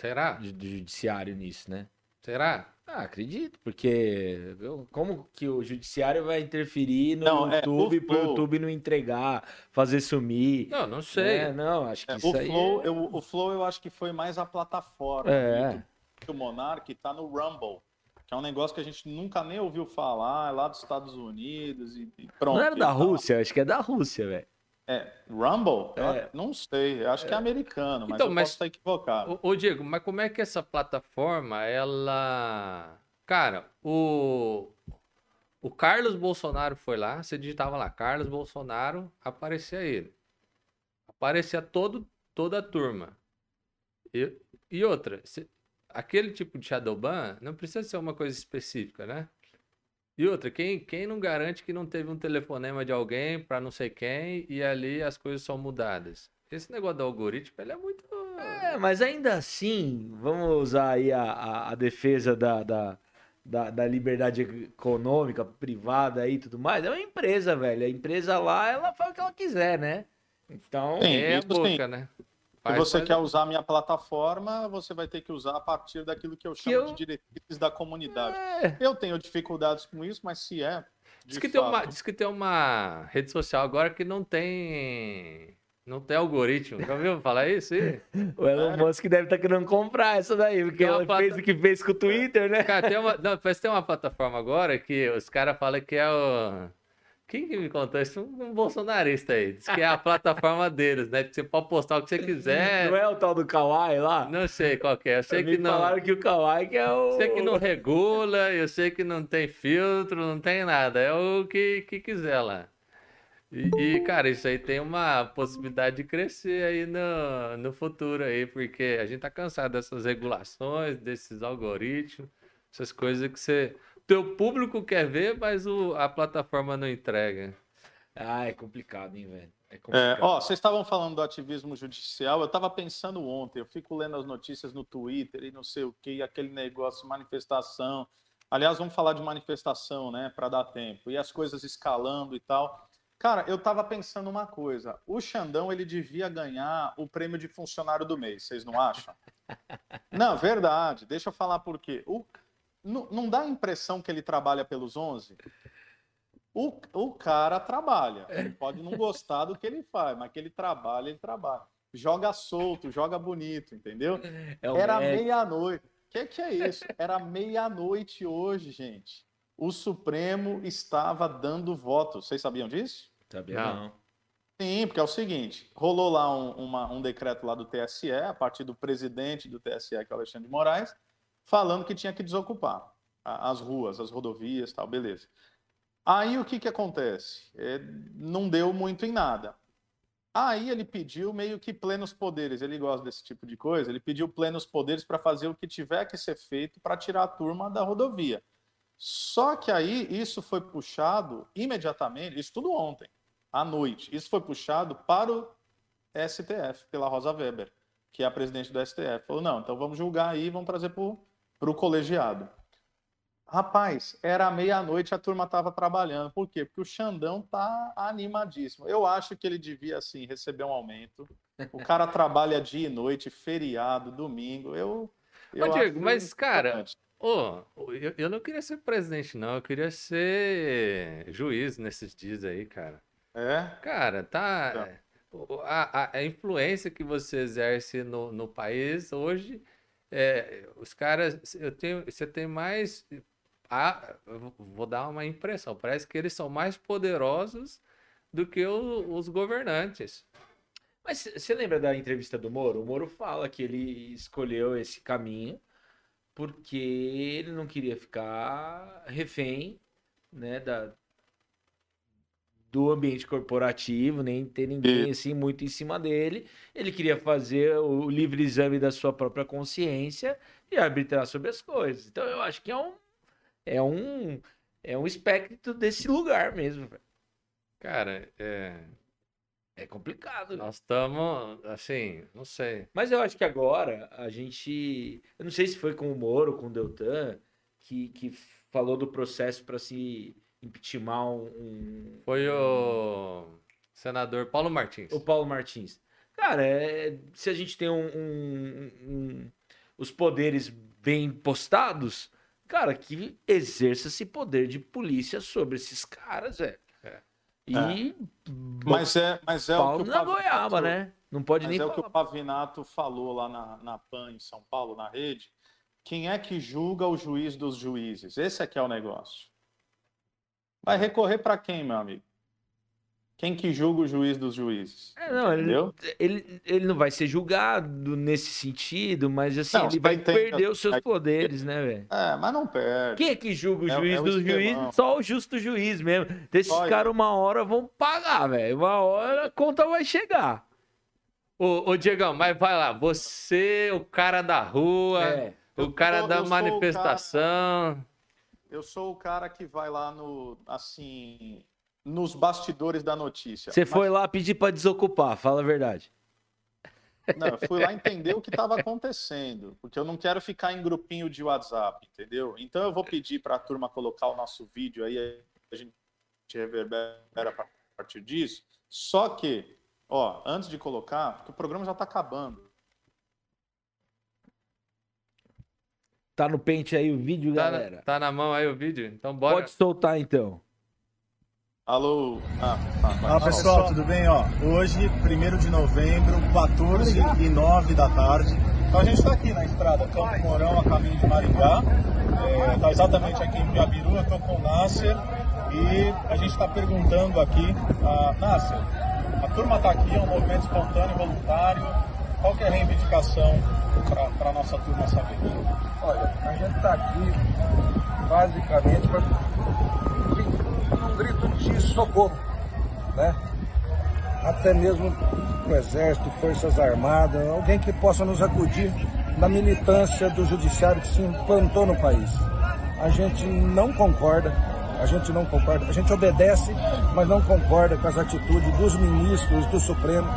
Será? do judiciário nisso, né? Será? Ah, acredito, porque como que o judiciário vai interferir no Não, é, YouTube o pro YouTube não entregar, fazer sumir? Não, não sei. É, não, acho que é, isso o, aí Flow, é... eu, o Flow eu acho que foi mais a plataforma. É. que o Monark tá no Rumble, que é um negócio que a gente nunca nem ouviu falar, é lá dos Estados Unidos e, e pronto. Não era da tá- Rússia, acho que é da Rússia, velho. É, Rumble? É. não sei, acho que é americano, mas Então, eu mas- posso estar equivocado. Ô, ô, Diego, mas como é que essa plataforma, ela. Cara, o. O Carlos Bolsonaro foi lá, você digitava lá, Carlos Bolsonaro, aparecia ele. Aparecia todo, toda a turma. E, e outra, se- aquele tipo de Shadowban não precisa ser uma coisa específica, né? E outra, quem, quem não garante que não teve um telefonema de alguém para não sei quem e ali as coisas são mudadas? Esse negócio do algoritmo, ele é muito. É, mas ainda assim, vamos usar aí a, a, a defesa da, da, da, da liberdade econômica, privada aí e tudo mais. É uma empresa, velho. A empresa lá, ela faz o que ela quiser, né? Então, Sim, É a boca, sim. né? Se Faz- você faz- quer usar a minha plataforma, você vai ter que usar a partir daquilo que eu chamo eu- de diretrizes da comunidade. é, Eu tenho dificuldades com isso, mas se é. Diz que, tem uma, fato- diz que tem uma rede social agora que não tem. Não tem algoritmo. Já ouviu falar isso? *laughs* o Elon Musk deve estar querendo comprar essa daí, porque ela fez plata- o que fez com o Twitter, né? Cara, tem uma, não, mas tem uma plataforma agora que os caras falam que é o. Quem que me contou isso? Um, bolsonarista aí. Diz que é a plataforma *laughs* deles, né? Que você pode postar o que você quiser. Não é o tal do Kawaii lá? Não sei qual é. Eu sei Me que não. falaram que o Kawaii que é o... Eu sei que não regula, eu sei que não tem filtro, não tem nada. É o que, que quiser lá. E, e, cara, isso aí tem uma possibilidade de crescer aí no, no futuro aí, porque a gente tá cansado dessas regulações, desses algoritmos, essas coisas que você. Teu público quer ver, mas o, a plataforma não entrega. Ah, é complicado, hein, velho? É É, complicado. ó, vocês estavam falando do ativismo judicial, eu estava pensando ontem, eu fico lendo as notícias no Twitter e não sei o que, aquele negócio, manifestação. Aliás, vamos falar de manifestação, né, para dar tempo. E as coisas escalando e tal. Cara, eu estava pensando uma coisa, o Xandão, ele devia ganhar o prêmio de funcionário do mês, vocês não acham? *laughs* Não, verdade, deixa eu falar por quê. O, não, não dá a impressão que ele trabalha pelos 11? O, o cara trabalha. Ele pode não gostar do que ele faz, mas que ele trabalha, ele trabalha. Joga solto, joga bonito, entendeu? É Era meia-noite. O que, que é isso? Era meia-noite hoje, gente. O Supremo estava dando voto. Vocês sabiam disso? Sabia Não. não. Sim, porque é o seguinte: rolou lá um, uma- um decreto lá do TSE, a partir do presidente do TSE, que é o Alexandre de Moraes, falando que tinha que desocupar as ruas, as rodovias tal, beleza. Aí o que, que acontece? É, não deu muito em nada. Aí ele pediu meio que plenos poderes, ele gosta desse tipo de coisa, ele pediu plenos poderes para fazer o que tiver que ser feito para tirar a turma da rodovia. Só que aí isso foi puxado imediatamente, isso tudo ontem, à noite, isso foi puxado para o STF, pela Rosa Weber, que é a presidente do STF. Falou, não, então vamos julgar aí, vamos trazer para o colegiado. Rapaz, era meia-noite, a turma estava trabalhando. Por quê? Porque o Xandão tá animadíssimo. Eu acho que ele devia, assim, receber um aumento. O cara *laughs* trabalha dia e noite, feriado, domingo. Eu. eu Ô, Diego, mas, cara, oh, eu, eu não queria ser presidente, não. Eu queria ser juiz nesses dias aí, cara. É? Cara, tá. Tá. A, a- a influência que você exerce no, no país hoje, é, os caras, eu tenho, você tem mais. ah, vou dar uma impressão, parece que eles são mais poderosos do que o- os governantes. Mas você lembra da entrevista do Moro? O Moro fala que ele escolheu esse caminho porque ele não queria ficar refém, né, da, do ambiente corporativo, nem ter ninguém assim muito em cima dele. Ele queria fazer o livre exame da sua própria consciência e arbitrar sobre as coisas. Então eu acho que é um é um é um espectro desse lugar mesmo. velho. Cara, é, É complicado. né? nós estamos, assim, não sei. Mas eu acho que agora a gente. Eu não sei se foi com o Moro, com o Deltan, que, que falou do processo para se impeachment um, Foi o senador Paulo Martins. o Paulo Martins. Cara, é- se a gente tem um, um- um- os poderes bem postados, cara, que exerça esse poder de polícia sobre esses caras, velho. É. E Mas é, mas é o pau que o na goiaba, Pavinato- né? Não pode Mas nem é o que falar. o Pavinato falou lá na, na PAN em São Paulo, na rede. Quem é que julga o juiz dos juízes? Esse é que é o negócio. Vai recorrer para quem, meu amigo? Quem que julga o juiz dos juízes? É, não, ele, Entendeu? ele, ele não vai ser julgado nesse sentido, mas assim, Não, ele vai tem- perder os seus é- poderes, né, velho? É, mas não perde. Quem é que julga o É- juiz é dos juízes? Só o justo juiz mesmo. Desses caras, uma hora vão pagar, velho. Uma hora a conta vai chegar. Ô, ô, Diegão, mas vai lá, você, o cara da rua, É. o Eu cara sou- da eu sou o cara- manifestação. Eu sou o cara que vai lá no, assim, nos bastidores da notícia. Você Mas- foi lá pedir pra desocupar, fala a verdade. Não, eu fui lá entender o que estava acontecendo, porque eu não quero ficar em grupinho de WhatsApp, entendeu? Então eu vou pedir para a turma colocar o nosso vídeo aí, a gente reverbera a partir disso. Só que, ó, antes de colocar, porque o programa já está acabando. Tá no pente aí o vídeo, Tá, galera. tá na mão aí o vídeo? Então bora. Pode soltar então. Alô? Ah, tá, tá. Fala pessoal, tudo bem? Ó, hoje, 1 de novembro, 14 e 9 da tarde. Então a gente está aqui na estrada Campo Mourão, a caminho de Maringá. Está exatamente aqui em Piabiru, eu estou com o Nasser e a gente está perguntando aqui, a Nasser, a turma está aqui, é um movimento espontâneo, voluntário. Qual que é a reivindicação para a nossa turma saber? Olha, a gente está aqui basicamente para um grito de socorro, né? Até mesmo o Exército, Forças Armadas, alguém que possa nos acudir na militância do judiciário que se implantou no país. A gente não concorda, a gente não concorda, a gente obedece, mas não concorda com as atitudes dos ministros do Supremo,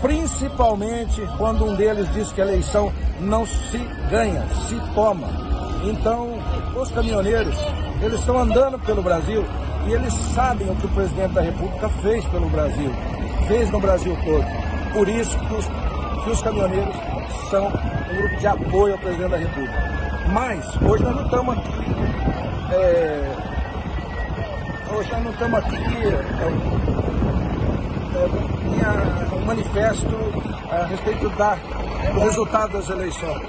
principalmente quando um deles diz que a eleição não se ganha, se toma. Então, os caminhoneiros, eles estão andando pelo Brasil e eles sabem o que o presidente da República fez pelo Brasil, fez no Brasil todo. Por isso que os, que os caminhoneiros são um grupo de apoio ao presidente da República. Mas, hoje nós não estamos aqui. é, hoje nós não estamos aqui. é, é, minha- um manifesto a respeito da, do resultado das eleições.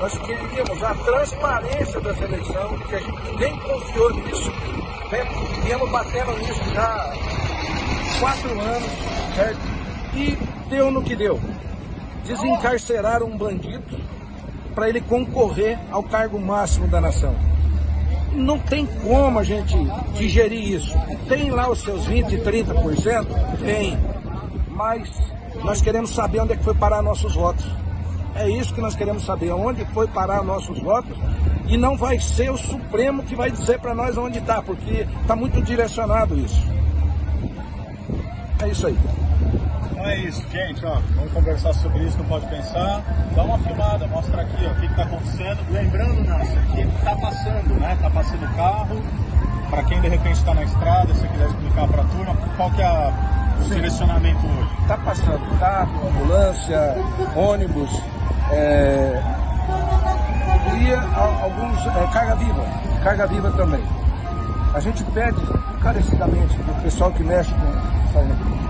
Nós queríamos a transparência das eleições, que a gente ninguém confiou nisso. Vem- Viemos batendo nisso já há quatro anos, certo? E deu no que deu. Desencarcerar um bandido para ele concorrer ao cargo máximo da nação. Não tem como a gente digerir isso. Tem lá os seus 20, 30%? Tem. Mas nós queremos saber onde é que foi parar nossos votos. É isso que nós queremos saber, onde foi parar nossos votos E não vai ser o Supremo que vai dizer para nós onde está, porque está muito direcionado isso. É isso aí. Então é isso, gente, ó. Vamos conversar sobre isso, não pode pensar. Dá uma filmada, mostra aqui, ó, o que está acontecendo. Lembrando, Nasser, que está passando, né? Está passando o carro. Para quem de repente está na estrada, se quiser explicar para a turma, qual que é a, o Sim. direcionamento hoje? Está passando carro, ambulância, ônibus, é... e alguns é, carga viva, carga viva também. A gente pede encarecidamente para o pessoal que mexe com com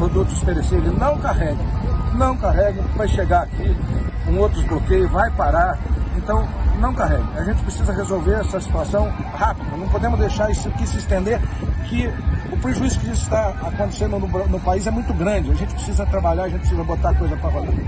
produtos perecíveis, não carregue. Não carregue, vai chegar aqui com outros bloqueios, vai parar. Então, não carregue. A gente precisa resolver essa situação rápido. Não podemos deixar isso aqui se estender, que o prejuízo que está acontecendo no, no país é muito grande. A gente precisa trabalhar, a gente precisa botar coisa para valer.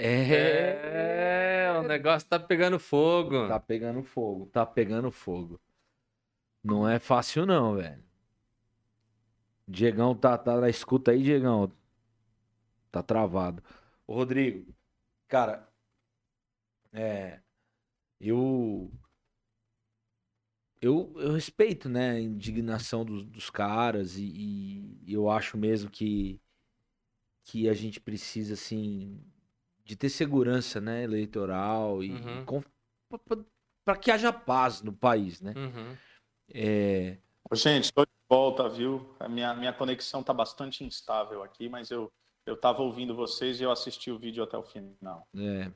É, o negócio tá pegando fogo. Tá pegando fogo, tá pegando fogo. Não é fácil não, velho. Diegão tá, tá na escuta aí, Diegão. Tá travado. Ô, Rodrigo, cara, é. Eu. Eu, eu respeito, né, a indignação dos, dos caras e, e eu acho mesmo que, que a gente precisa, assim, de ter segurança né, eleitoral e uhum. para que haja paz no país, né? Uhum. É... Gente, estou de volta, viu? A minha, minha conexão está bastante instável aqui, mas eu eu estava ouvindo vocês e eu assisti o vídeo até o final. É.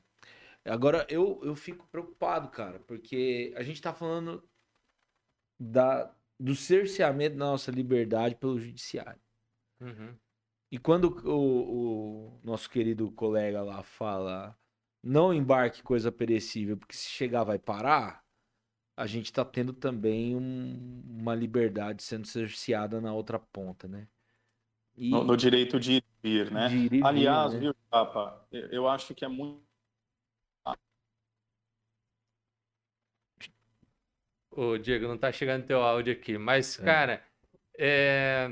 Agora eu, eu fico preocupado, cara, porque a gente está falando da, do cerceamento da nossa liberdade pelo judiciário. Uhum. E quando o, o, nosso querido colega lá fala não embarque coisa perecível, porque se chegar vai parar, a gente está tendo também um, uma liberdade sendo cerceada na outra ponta, né? E... No, no, direito de ir, né? De ir Aliás, vir, né? viu, Papa, eu acho que é muito. Ô, Diego, não tá chegando teu áudio aqui, mas, é. cara, é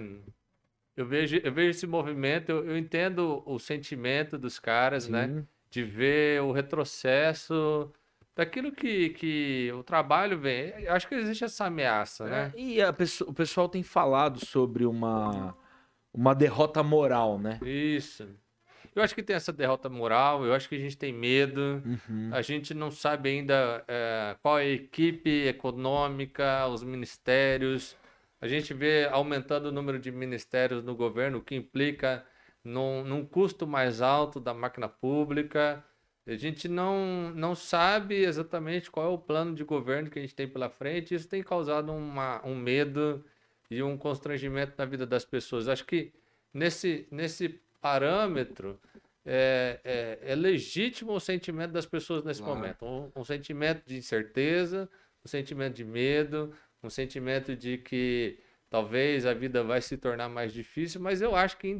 eu vejo, eu vejo esse movimento, eu, eu entendo o sentimento dos caras, né? Sim. né? De ver o retrocesso daquilo que, que o trabalho vem. Eu acho que existe essa ameaça, né? É, e pessoa, o pessoal tem falado sobre uma, uma derrota moral, né? Isso. Eu acho que tem essa derrota moral, eu acho que a gente tem medo, uhum. a gente não sabe ainda é, qual é a equipe econômica, os ministérios, a gente vê aumentando o número de ministérios no governo, o que implica num, num custo mais alto da máquina pública. A gente não, não sabe exatamente qual é o plano de governo que a gente tem pela frente. Isso tem causado uma, um medo e um constrangimento na vida das pessoas. Acho que nesse, nesse parâmetro é, é, é legítimo o sentimento das pessoas nesse claro. momento. Um, um sentimento de incerteza, um sentimento de medo, um sentimento de que talvez a vida vai se tornar mais difícil, mas eu acho que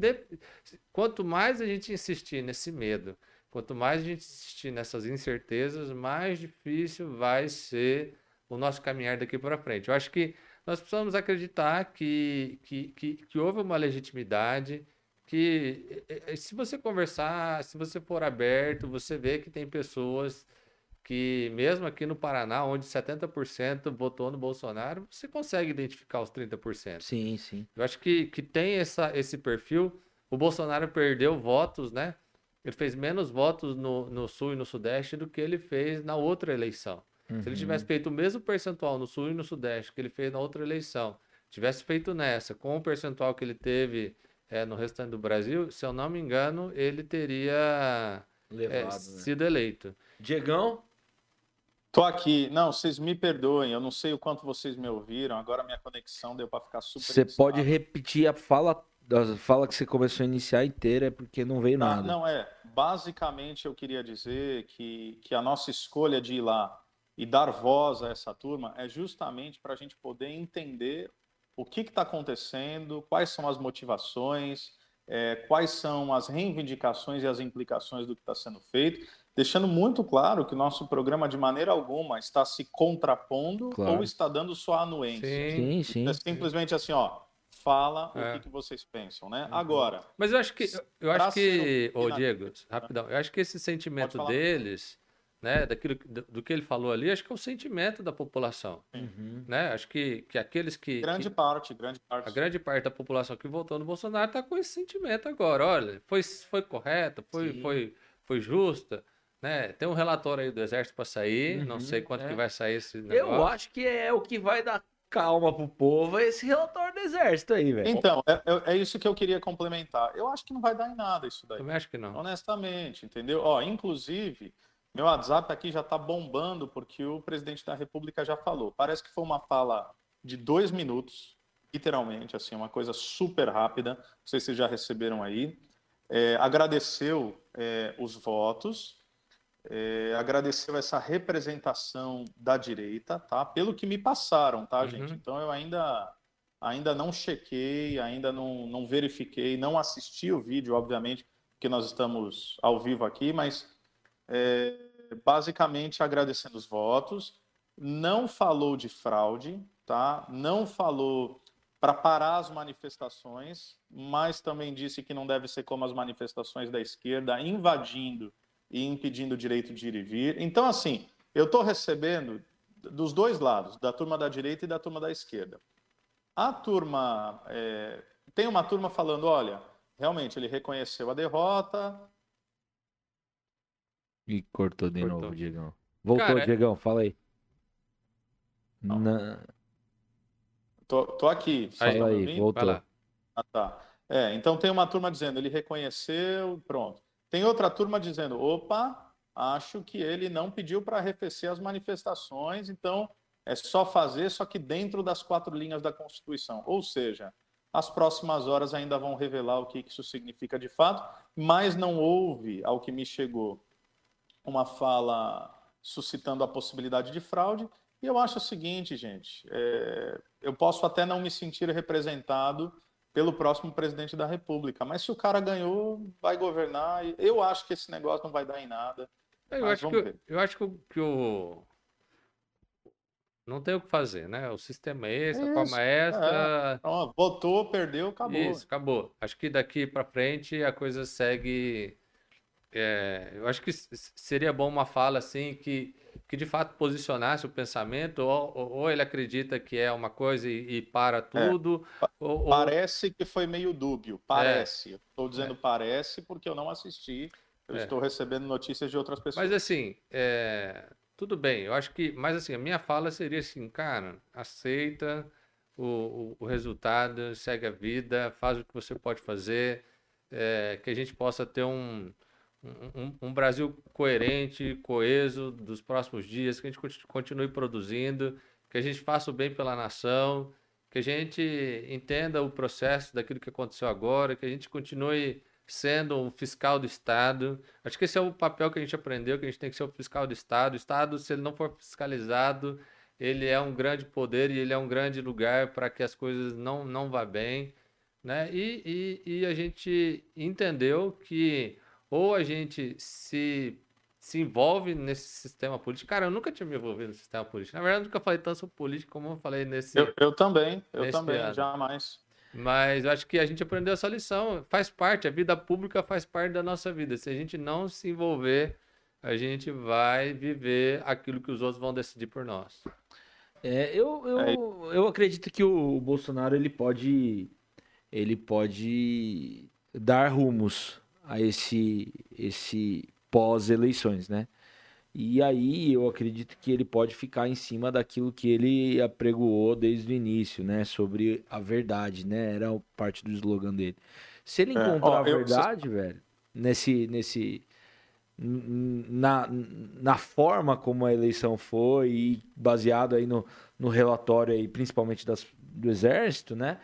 quanto mais a gente insistir nesse medo, quanto mais a gente insistir nessas incertezas, mais difícil vai ser o nosso caminhar daqui para frente. Eu acho que nós precisamos acreditar que, que, que, que houve uma legitimidade, que se você conversar, se você for aberto, você vê que tem pessoas que mesmo aqui no Paraná, onde 70% votou no Bolsonaro, você consegue identificar os 30%. Sim, sim. Eu acho que, que tem essa, esse perfil. O Bolsonaro perdeu votos, né? Ele fez menos votos no, no Sul e no Sudeste do que ele fez na outra eleição. Uhum. Se ele uhum. tivesse feito o mesmo percentual no Sul e no Sudeste que ele fez na outra eleição, tivesse feito nessa, com o percentual que ele teve é, no restante do Brasil, se eu não me engano, ele teria Levado, é, né? sido eleito. Diegão? Tô aqui. Não, vocês me perdoem. Eu não sei o quanto vocês me ouviram. Agora minha conexão deu para ficar super. Você pode repetir a fala, a fala que você começou a iniciar inteira, é porque não veio nada. Não, é. Basicamente, eu queria dizer que, que a nossa escolha de ir lá e dar voz a essa turma é justamente para a gente poder entender o que está acontecendo, quais são as motivações, é, quais são as reivindicações e as implicações do que está sendo feito, deixando muito claro que o nosso programa, de maneira alguma, está se contrapondo Claro. ou está dando sua anuência. Sim, sim. É simplesmente assim, ó, fala É. o que, que vocês pensam, né? Uhum. Agora, Mas eu acho que, eu acho que, ô. Diego, rapidão, eu acho que esse sentimento deles, né, daquilo, do, do que ele falou ali, acho que é o sentimento da população, Uhum. né? Acho que, que aqueles que, grande que- parte, grande parte. a grande parte da população que votou no Bolsonaro está com esse sentimento agora. Olha, foi, foi correto, foi, Sim. foi, foi justa, né? Tem um relatório aí do Exército para sair, não Uhum, sei quanto é. que vai sair esse negócio. Eu acho que é o que vai dar calma pro povo é esse relatório do exército aí, velho. Então, é, é- é isso que eu queria complementar. Eu acho que não vai dar em nada isso daí. Também acho que não. Honestamente, entendeu? Ó, inclusive, meu WhatsApp aqui já está bombando porque o presidente da República já falou. Parece que foi uma fala de dois minutos, literalmente, assim, uma coisa super rápida. Não sei se vocês já receberam aí. É, agradeceu é, os votos, é, agradeceu essa representação da direita, tá? Pelo que me passaram, tá, Uhum. gente? Então eu ainda ainda não chequei, ainda não, não verifiquei, não assisti o vídeo, obviamente, porque nós estamos ao vivo aqui, mas é, basicamente agradecendo os votos, não falou de fraude, tá? Não falou para parar as manifestações, mas também disse que não deve ser como as manifestações da esquerda, invadindo e impedindo o direito de ir e vir. Então, assim, eu estou recebendo dos dois lados, da turma da direita e da turma da esquerda. A turma. é, tem uma turma falando: olha, realmente ele reconheceu a derrota, E cortou de Cortou. novo, Diegão. Voltou, Cara, é- Diegão, fala aí. Não. Na- Tô, tô aqui. Aí, Fala aí, ouvindo? voltou. Ah, tá. É, então tem uma turma dizendo, ele reconheceu, pronto. Tem outra turma dizendo, opa, acho que ele não pediu para arrefecer as manifestações, então é só fazer, só que dentro das quatro linhas da Constituição. Ou seja, as próximas horas ainda vão revelar o que isso significa de fato, mas não houve, ao que me chegou, uma fala suscitando a possibilidade de fraude. E eu acho o seguinte, gente, é, eu posso até não me sentir representado pelo próximo presidente da República, mas se o cara ganhou, vai governar. Eu acho que esse negócio não vai dar em nada. Eu acho, que, eu acho que, o- que o. Não tem o que fazer, né? O sistema é esse, a Isso, forma é essa. Ó, votou, perdeu, acabou. Isso, acabou. Acho que daqui para frente a coisa segue. É, eu acho que seria bom uma fala assim que, que de fato posicionasse o pensamento, ou, ou- ele acredita que é uma coisa e, e para tudo, ou, ou- Parece que foi meio dúbio, parece. Estou dizendo parece porque eu não assisti. Eu É. estou recebendo notícias de outras pessoas. Mas assim, é, tudo bem, eu acho que. Mas assim, a minha fala seria assim, cara, aceita o, o, o resultado, segue a vida, faz o que você pode fazer, é, que a gente possa ter um, um, um- um Brasil coerente, coeso dos próximos dias, que a gente conti- continue produzindo, que a gente faça o bem pela nação, que a gente entenda o processo daquilo que aconteceu agora, que a gente continue sendo um fiscal do Estado. Acho que esse é o papel que a gente aprendeu, que a gente tem que ser o fiscal do Estado. O Estado, se ele não for fiscalizado, ele é um grande poder e ele é um grande lugar para que as coisas não, não vá bem, né? E, e, e a gente entendeu que ou a gente se, se envolve nesse sistema político. Cara, eu nunca tinha me envolvido no sistema político. Na verdade, eu nunca falei tanto sobre política como eu falei nesse... eu, eu também, eu também, ano. jamais. Mas eu acho que a gente aprendeu essa lição. Faz parte, a vida pública faz parte da nossa vida. Se a gente não se envolver, a gente vai viver aquilo que os outros vão decidir por nós. É, eu, eu, eu acredito que o Bolsonaro ele pode ele pode dar rumos a esse esse pós-eleições, né? E aí eu acredito que ele pode ficar em cima daquilo que ele apregoou desde o início, né? Sobre a verdade, né? Era parte do slogan dele. Se ele É, encontrar ó, a eu- verdade, velho, nesse nesse na, na forma como a eleição foi e baseado aí no, no relatório aí, principalmente das, do exército, né?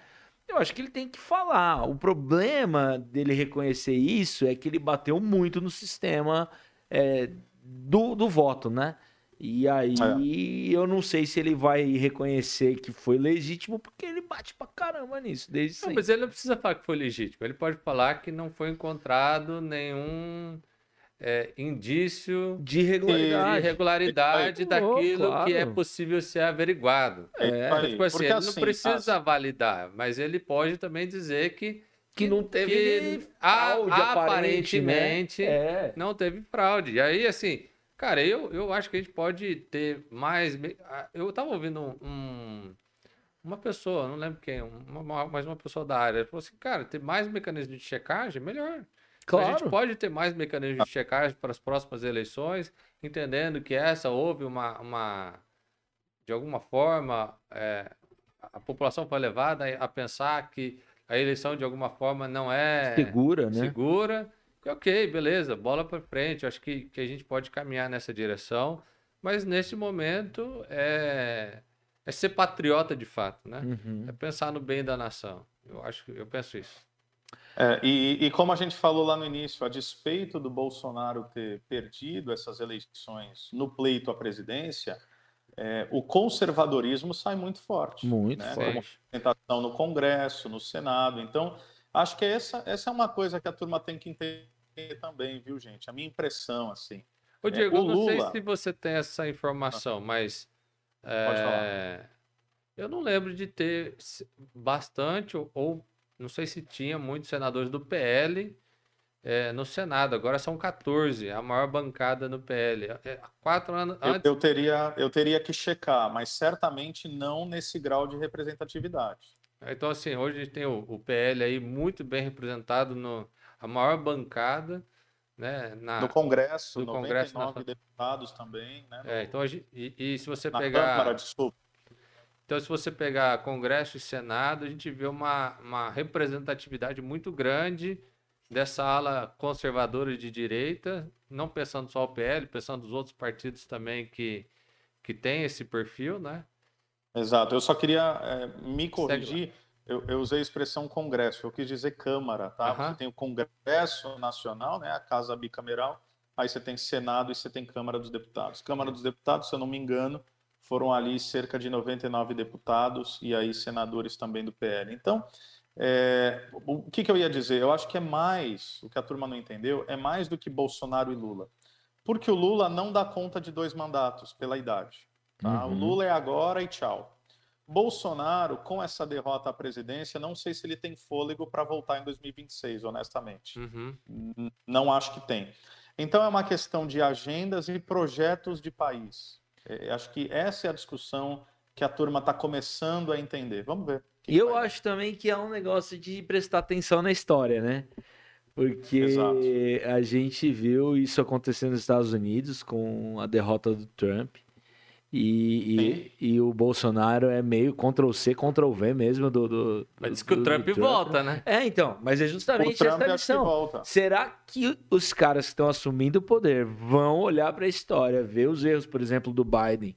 Eu acho que ele tem que falar. O problema dele reconhecer isso é que ele bateu muito no sistema é, do, do voto, né? E aí eu não sei se ele vai reconhecer que foi legítimo, porque ele bate pra caramba nisso, desde Não, sempre. mas ele não precisa falar que foi legítimo. Ele pode falar que não foi encontrado nenhum é, indício De de regularidade. irregularidade Oh, daquilo que é claro. possível ser averiguado. É, É. Tipo assim, ele não assim, precisa validar, mas ele pode também dizer que, Que não teve que a- fraude, aparentemente É. não teve fraude. E aí, assim, cara, eu, eu acho que a gente pode ter mais. Eu tava ouvindo um, um- uma pessoa, não lembro quem, uma, uma- mas uma pessoa da área, falou assim, cara, ter mais mecanismos de checagem, melhor. A gente Claro. pode ter mais mecanismos de checagem para as próximas eleições, entendendo que essa houve uma, uma de alguma forma, é, a população foi levada a pensar que a eleição de alguma forma não é Segura, né? segura. Ok, beleza, bola para frente. Eu acho que, que a gente pode caminhar nessa direção, mas nesse momento é, é ser patriota de fato, né? Uhum. É pensar no bem da nação. Eu acho que eu penso isso. É, e, e como a gente falou lá no início, a despeito do Bolsonaro ter perdido essas eleições no pleito à presidência, é, o conservadorismo sai muito forte. Muito né? forte. Como representação no Congresso, no Senado. Então, acho que essa, essa é uma coisa que a turma tem que entender também, viu, gente? A minha impressão, assim. Ô, Diego, o eu não sei se você tem essa informação, mas Pode falar. é, eu não lembro de ter bastante, ou, ou não sei se tinha muitos senadores do PL é, no Senado. Agora são 14, a maior bancada no PL. É, quatro anos Eu, antes. eu teria, eu teria que checar, mas certamente não nesse grau de representatividade. Então, assim, hoje a gente tem o, o PL aí muito bem representado no a maior bancada, né? Na, No Congresso, do Congresso 99 Nacional. deputados também, né? é, então, a gente- e, e se você Na pegar. Câmara, desculpa. Então, se você pegar Congresso e Senado, a gente vê uma, uma representatividade muito grande dessa ala conservadora de direita, não pensando só o PL, pensando nos outros partidos também que, que têm esse perfil, né? Exato. Eu só queria é, me corrigir. Eu, eu usei a expressão Congresso, eu quis dizer Câmara, tá? Aham. Você tem o Congresso Nacional, né? A Casa Bicameral, aí você tem Senado e você tem Câmara dos Deputados. Câmara dos Deputados, se eu não me engano, foram ali cerca de 99 deputados e aí senadores também do PL. Então, é, o que, que eu ia dizer? Eu acho que é mais, o que a turma não entendeu, é mais do que Bolsonaro e Lula. Porque o Lula não dá conta de dois mandatos pela idade. Tá? O Uhum. Lula é agora e tchau. Bolsonaro, com essa derrota à presidência, não sei se ele tem fôlego para voltar em 2026, honestamente. Uhum. Não acho que tem. Então é uma questão de agendas e projetos de país. É, acho que essa é a discussão que a turma está começando a entender. Vamos ver. E eu acho também que é um negócio de prestar atenção na história, né? Porque Exato. a gente viu isso acontecer nos Estados Unidos com a derrota do Trump. E, e, e o Bolsonaro é meio Ctrl-C, Ctrl-V mesmo do, do, Mas do- diz que o do Trump volta, né? É, então, mas é O justamente Trump essa acho que. Será que os caras que estão assumindo o poder vão olhar para a história, ver os erros, por exemplo, do Biden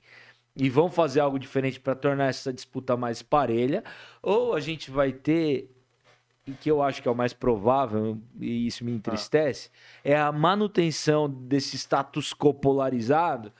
e vão fazer algo diferente para tornar essa disputa mais parelha? Ou a gente vai ter, e que eu acho que é o mais provável, e isso me entristece, é a manutenção desse status quo polarizado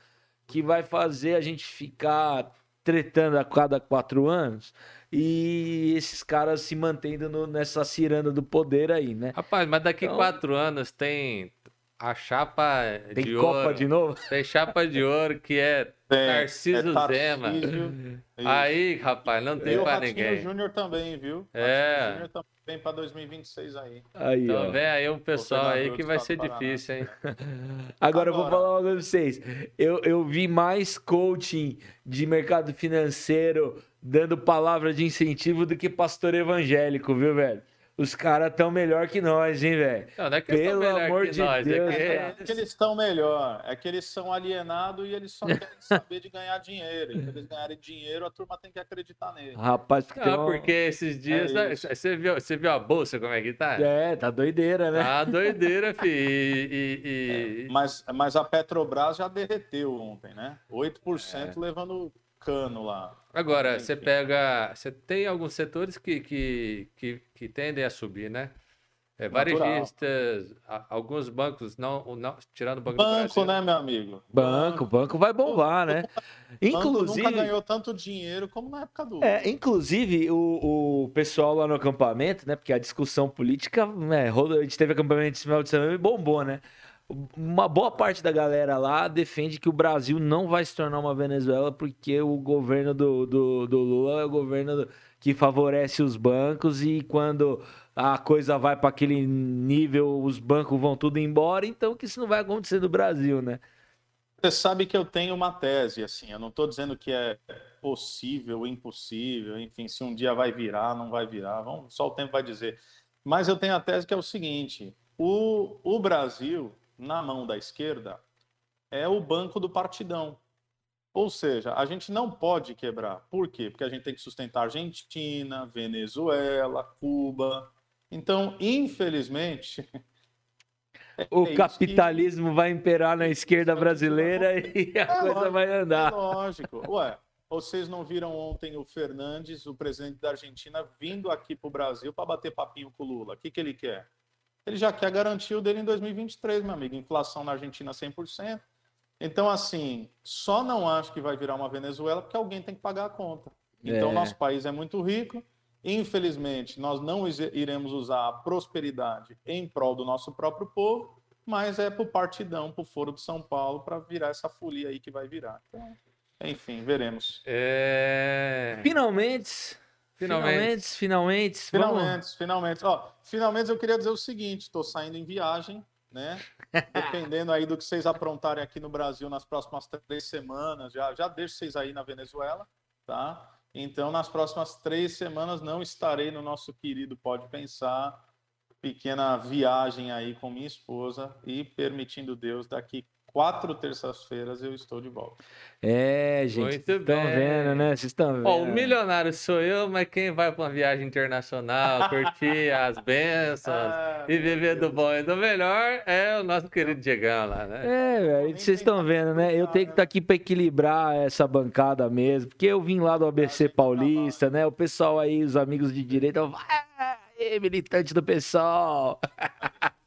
que vai fazer a gente ficar tretando a cada quatro anos e esses caras se mantendo no- nessa ciranda do poder aí, né? Rapaz, mas daqui Então- quatro anos tem a chapa Tem de Copa ouro. de novo? Tem chapa de ouro que é Tem, Tarcísio é Zema. Isso. Aí, rapaz, não tem o Ratinho ninguém. Júnior também, viu? É. Júnior também vem para 2026 aí. Aí, Então ó. vem aí um pessoal aí que vai ser difícil, hein? *laughs* Agora eu vou Agora- falar uma coisa pra vocês. Eu, eu vi mais coaching de mercado financeiro dando palavra de incentivo do que pastor evangélico, viu, velho? Os caras tão melhor que nós, hein, velho? Não, não é que eles Pelo são melhor amor que de nós, Deus, é que É que eles estão melhor, é que eles são alienados e eles só *laughs* querem saber de ganhar dinheiro. E para eles ganharem dinheiro, a turma tem que acreditar nele. Rapaz, Não, uma- porque esses dias. É né, você, viu, você viu a bolsa como é que tá? É, tá doideira, né? Tá doideira, *laughs* fi. E, e- e- Mas, mas a Petrobras já derreteu ontem, né? 8% É. levando cano lá. Agora, você pega. Você tem alguns setores que, que, que, que tendem a subir, né? É, varejistas, alguns bancos, não, não tirando o Banco, do Banco, né, meu amigo? Banco, banco vai bombar, né? Banco Inclusive, nunca ganhou tanto dinheiro como na época do. É, inclusive, o, o pessoal lá no acampamento, né? Porque a discussão política, né? A gente teve acampamento esse final de semana e bombou, né? Uma boa parte da galera lá defende que o Brasil não vai se tornar uma Venezuela porque o governo do, do, do Lula é o governo do- que favorece os bancos e quando a coisa vai para aquele nível, os bancos vão tudo embora, então que isso não vai acontecer no Brasil, né? Você sabe que eu tenho uma tese, assim, eu não estou dizendo que é possível, impossível, enfim, se um dia vai virar, não vai virar, vamos, só o tempo vai dizer. Mas eu tenho a tese que é o seguinte: o, o Brasil, na mão da esquerda, é o banco do partidão. Ou seja, a gente não pode quebrar. Por quê? Porque a gente tem que sustentar Argentina, Venezuela, Cuba. Então, infelizmente, *laughs* O É isso capitalismo vai imperar na esquerda brasileira *laughs* e a É coisa lógico, vai É andar. lógico. Ué, vocês não viram ontem o Fernandes, o presidente da Argentina, vindo aqui para o Brasil para bater papinho com o Lula? O que, que ele quer? Ele já quer garantir o dele em 2023, meu amigo. Inflação na Argentina 100%. Então, assim, só não acho que vai virar uma Venezuela porque alguém tem que pagar a conta. Então, É. nosso país é muito rico. Infelizmente, nós não iremos usar a prosperidade em prol do nosso próprio povo, mas é pro partidão, pro Foro de São Paulo, para virar essa folia aí que vai virar. Então, enfim, veremos. É... Finalmente, Finalmente. finalmente, finalmente. vamos- Finalmente, finalmente. Ó, finalmente eu queria dizer o seguinte: estou saindo em viagem, né? *laughs* Dependendo aí do que vocês aprontarem aqui no Brasil nas próximas três semanas, já, já deixo vocês aí na Venezuela, tá? Então, nas próximas três semanas não estarei no nosso querido Pode Pensar, pequena viagem aí com minha esposa e permitindo Deus, daqui quatro terças-feiras eu estou de volta. É, gente, Muito vocês estão vendo, né? Vocês estão vendo. Ó, o milionário sou eu, mas quem vai para uma viagem internacional, *laughs* curtir as bênçãos Ah, e viver do bom e do melhor é o nosso querido Diegão lá, né? É, velho, vocês estão vendo, né? Eu tenho que estar aqui para equilibrar essa bancada mesmo, porque eu vim lá do ABC Paulista, né? O pessoal aí, os amigos de direita, vai, "Ê, militante do pessoal. *laughs*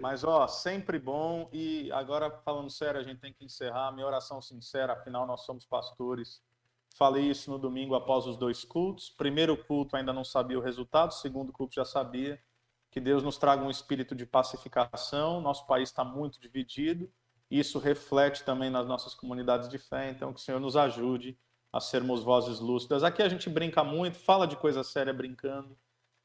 Mas, ó, sempre bom. E agora, falando sério, a gente tem que encerrar. Minha oração sincera, afinal, nós somos pastores. Falei isso no domingo após os dois cultos. Primeiro culto ainda não sabia o resultado, segundo culto já sabia. Que Deus nos traga um espírito de pacificação. Nosso país está muito dividido. Isso reflete também nas nossas comunidades de fé. Então, que o Senhor nos ajude a sermos vozes lúcidas. Aqui a gente brinca muito, fala de coisa séria brincando,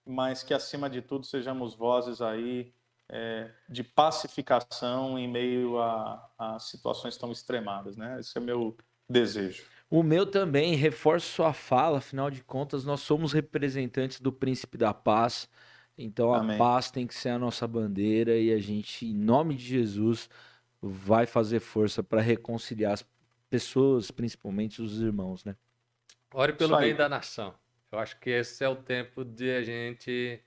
mas que acima de tudo sejamos vozes aí é, de pacificação em meio a, a situações tão extremadas, né? Esse é o meu desejo. O meu também, reforço sua fala, afinal de contas, nós somos representantes do príncipe da paz. Então a Amém. paz tem que ser a nossa bandeira e a gente, em nome de Jesus, vai fazer força para reconciliar as pessoas, principalmente os irmãos, né? Ore pelo bem da nação. Eu acho que esse é o tempo de a gente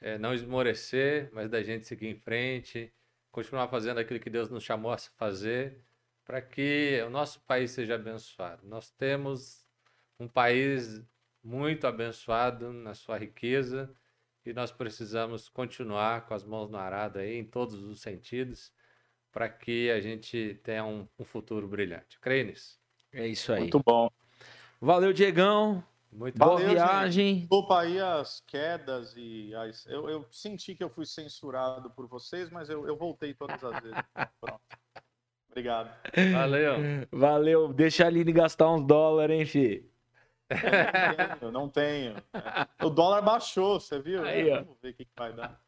eh, não esmorecer, mas da gente seguir em frente, continuar fazendo aquilo que Deus nos chamou a fazer, para que o nosso país seja abençoado. Nós temos um país muito abençoado na sua riqueza e nós precisamos continuar com as mãos no arado aí, em todos os sentidos, para que a gente tenha um, um futuro brilhante. Creio nisso. É isso aí. Muito bom. Valeu, Diegão. Muito Boa Valeu, viagem. Desculpa aí as quedas e as... Eu, eu senti que eu fui censurado por vocês, mas eu, eu voltei todas as vezes. *laughs* Pronto. Obrigado. Valeu. Valeu. Deixa a Aline gastar uns dólares, hein, fi? Eu não tenho. O dólar baixou, você viu? Aí, ó. Vamos ver o que, que vai dar.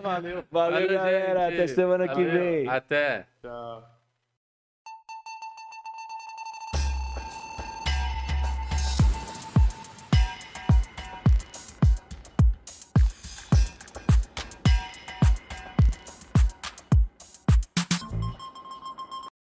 Valeu. Valeu, Valeu, galera. gente. Até semana que Valeu. vem. Até. Tchau.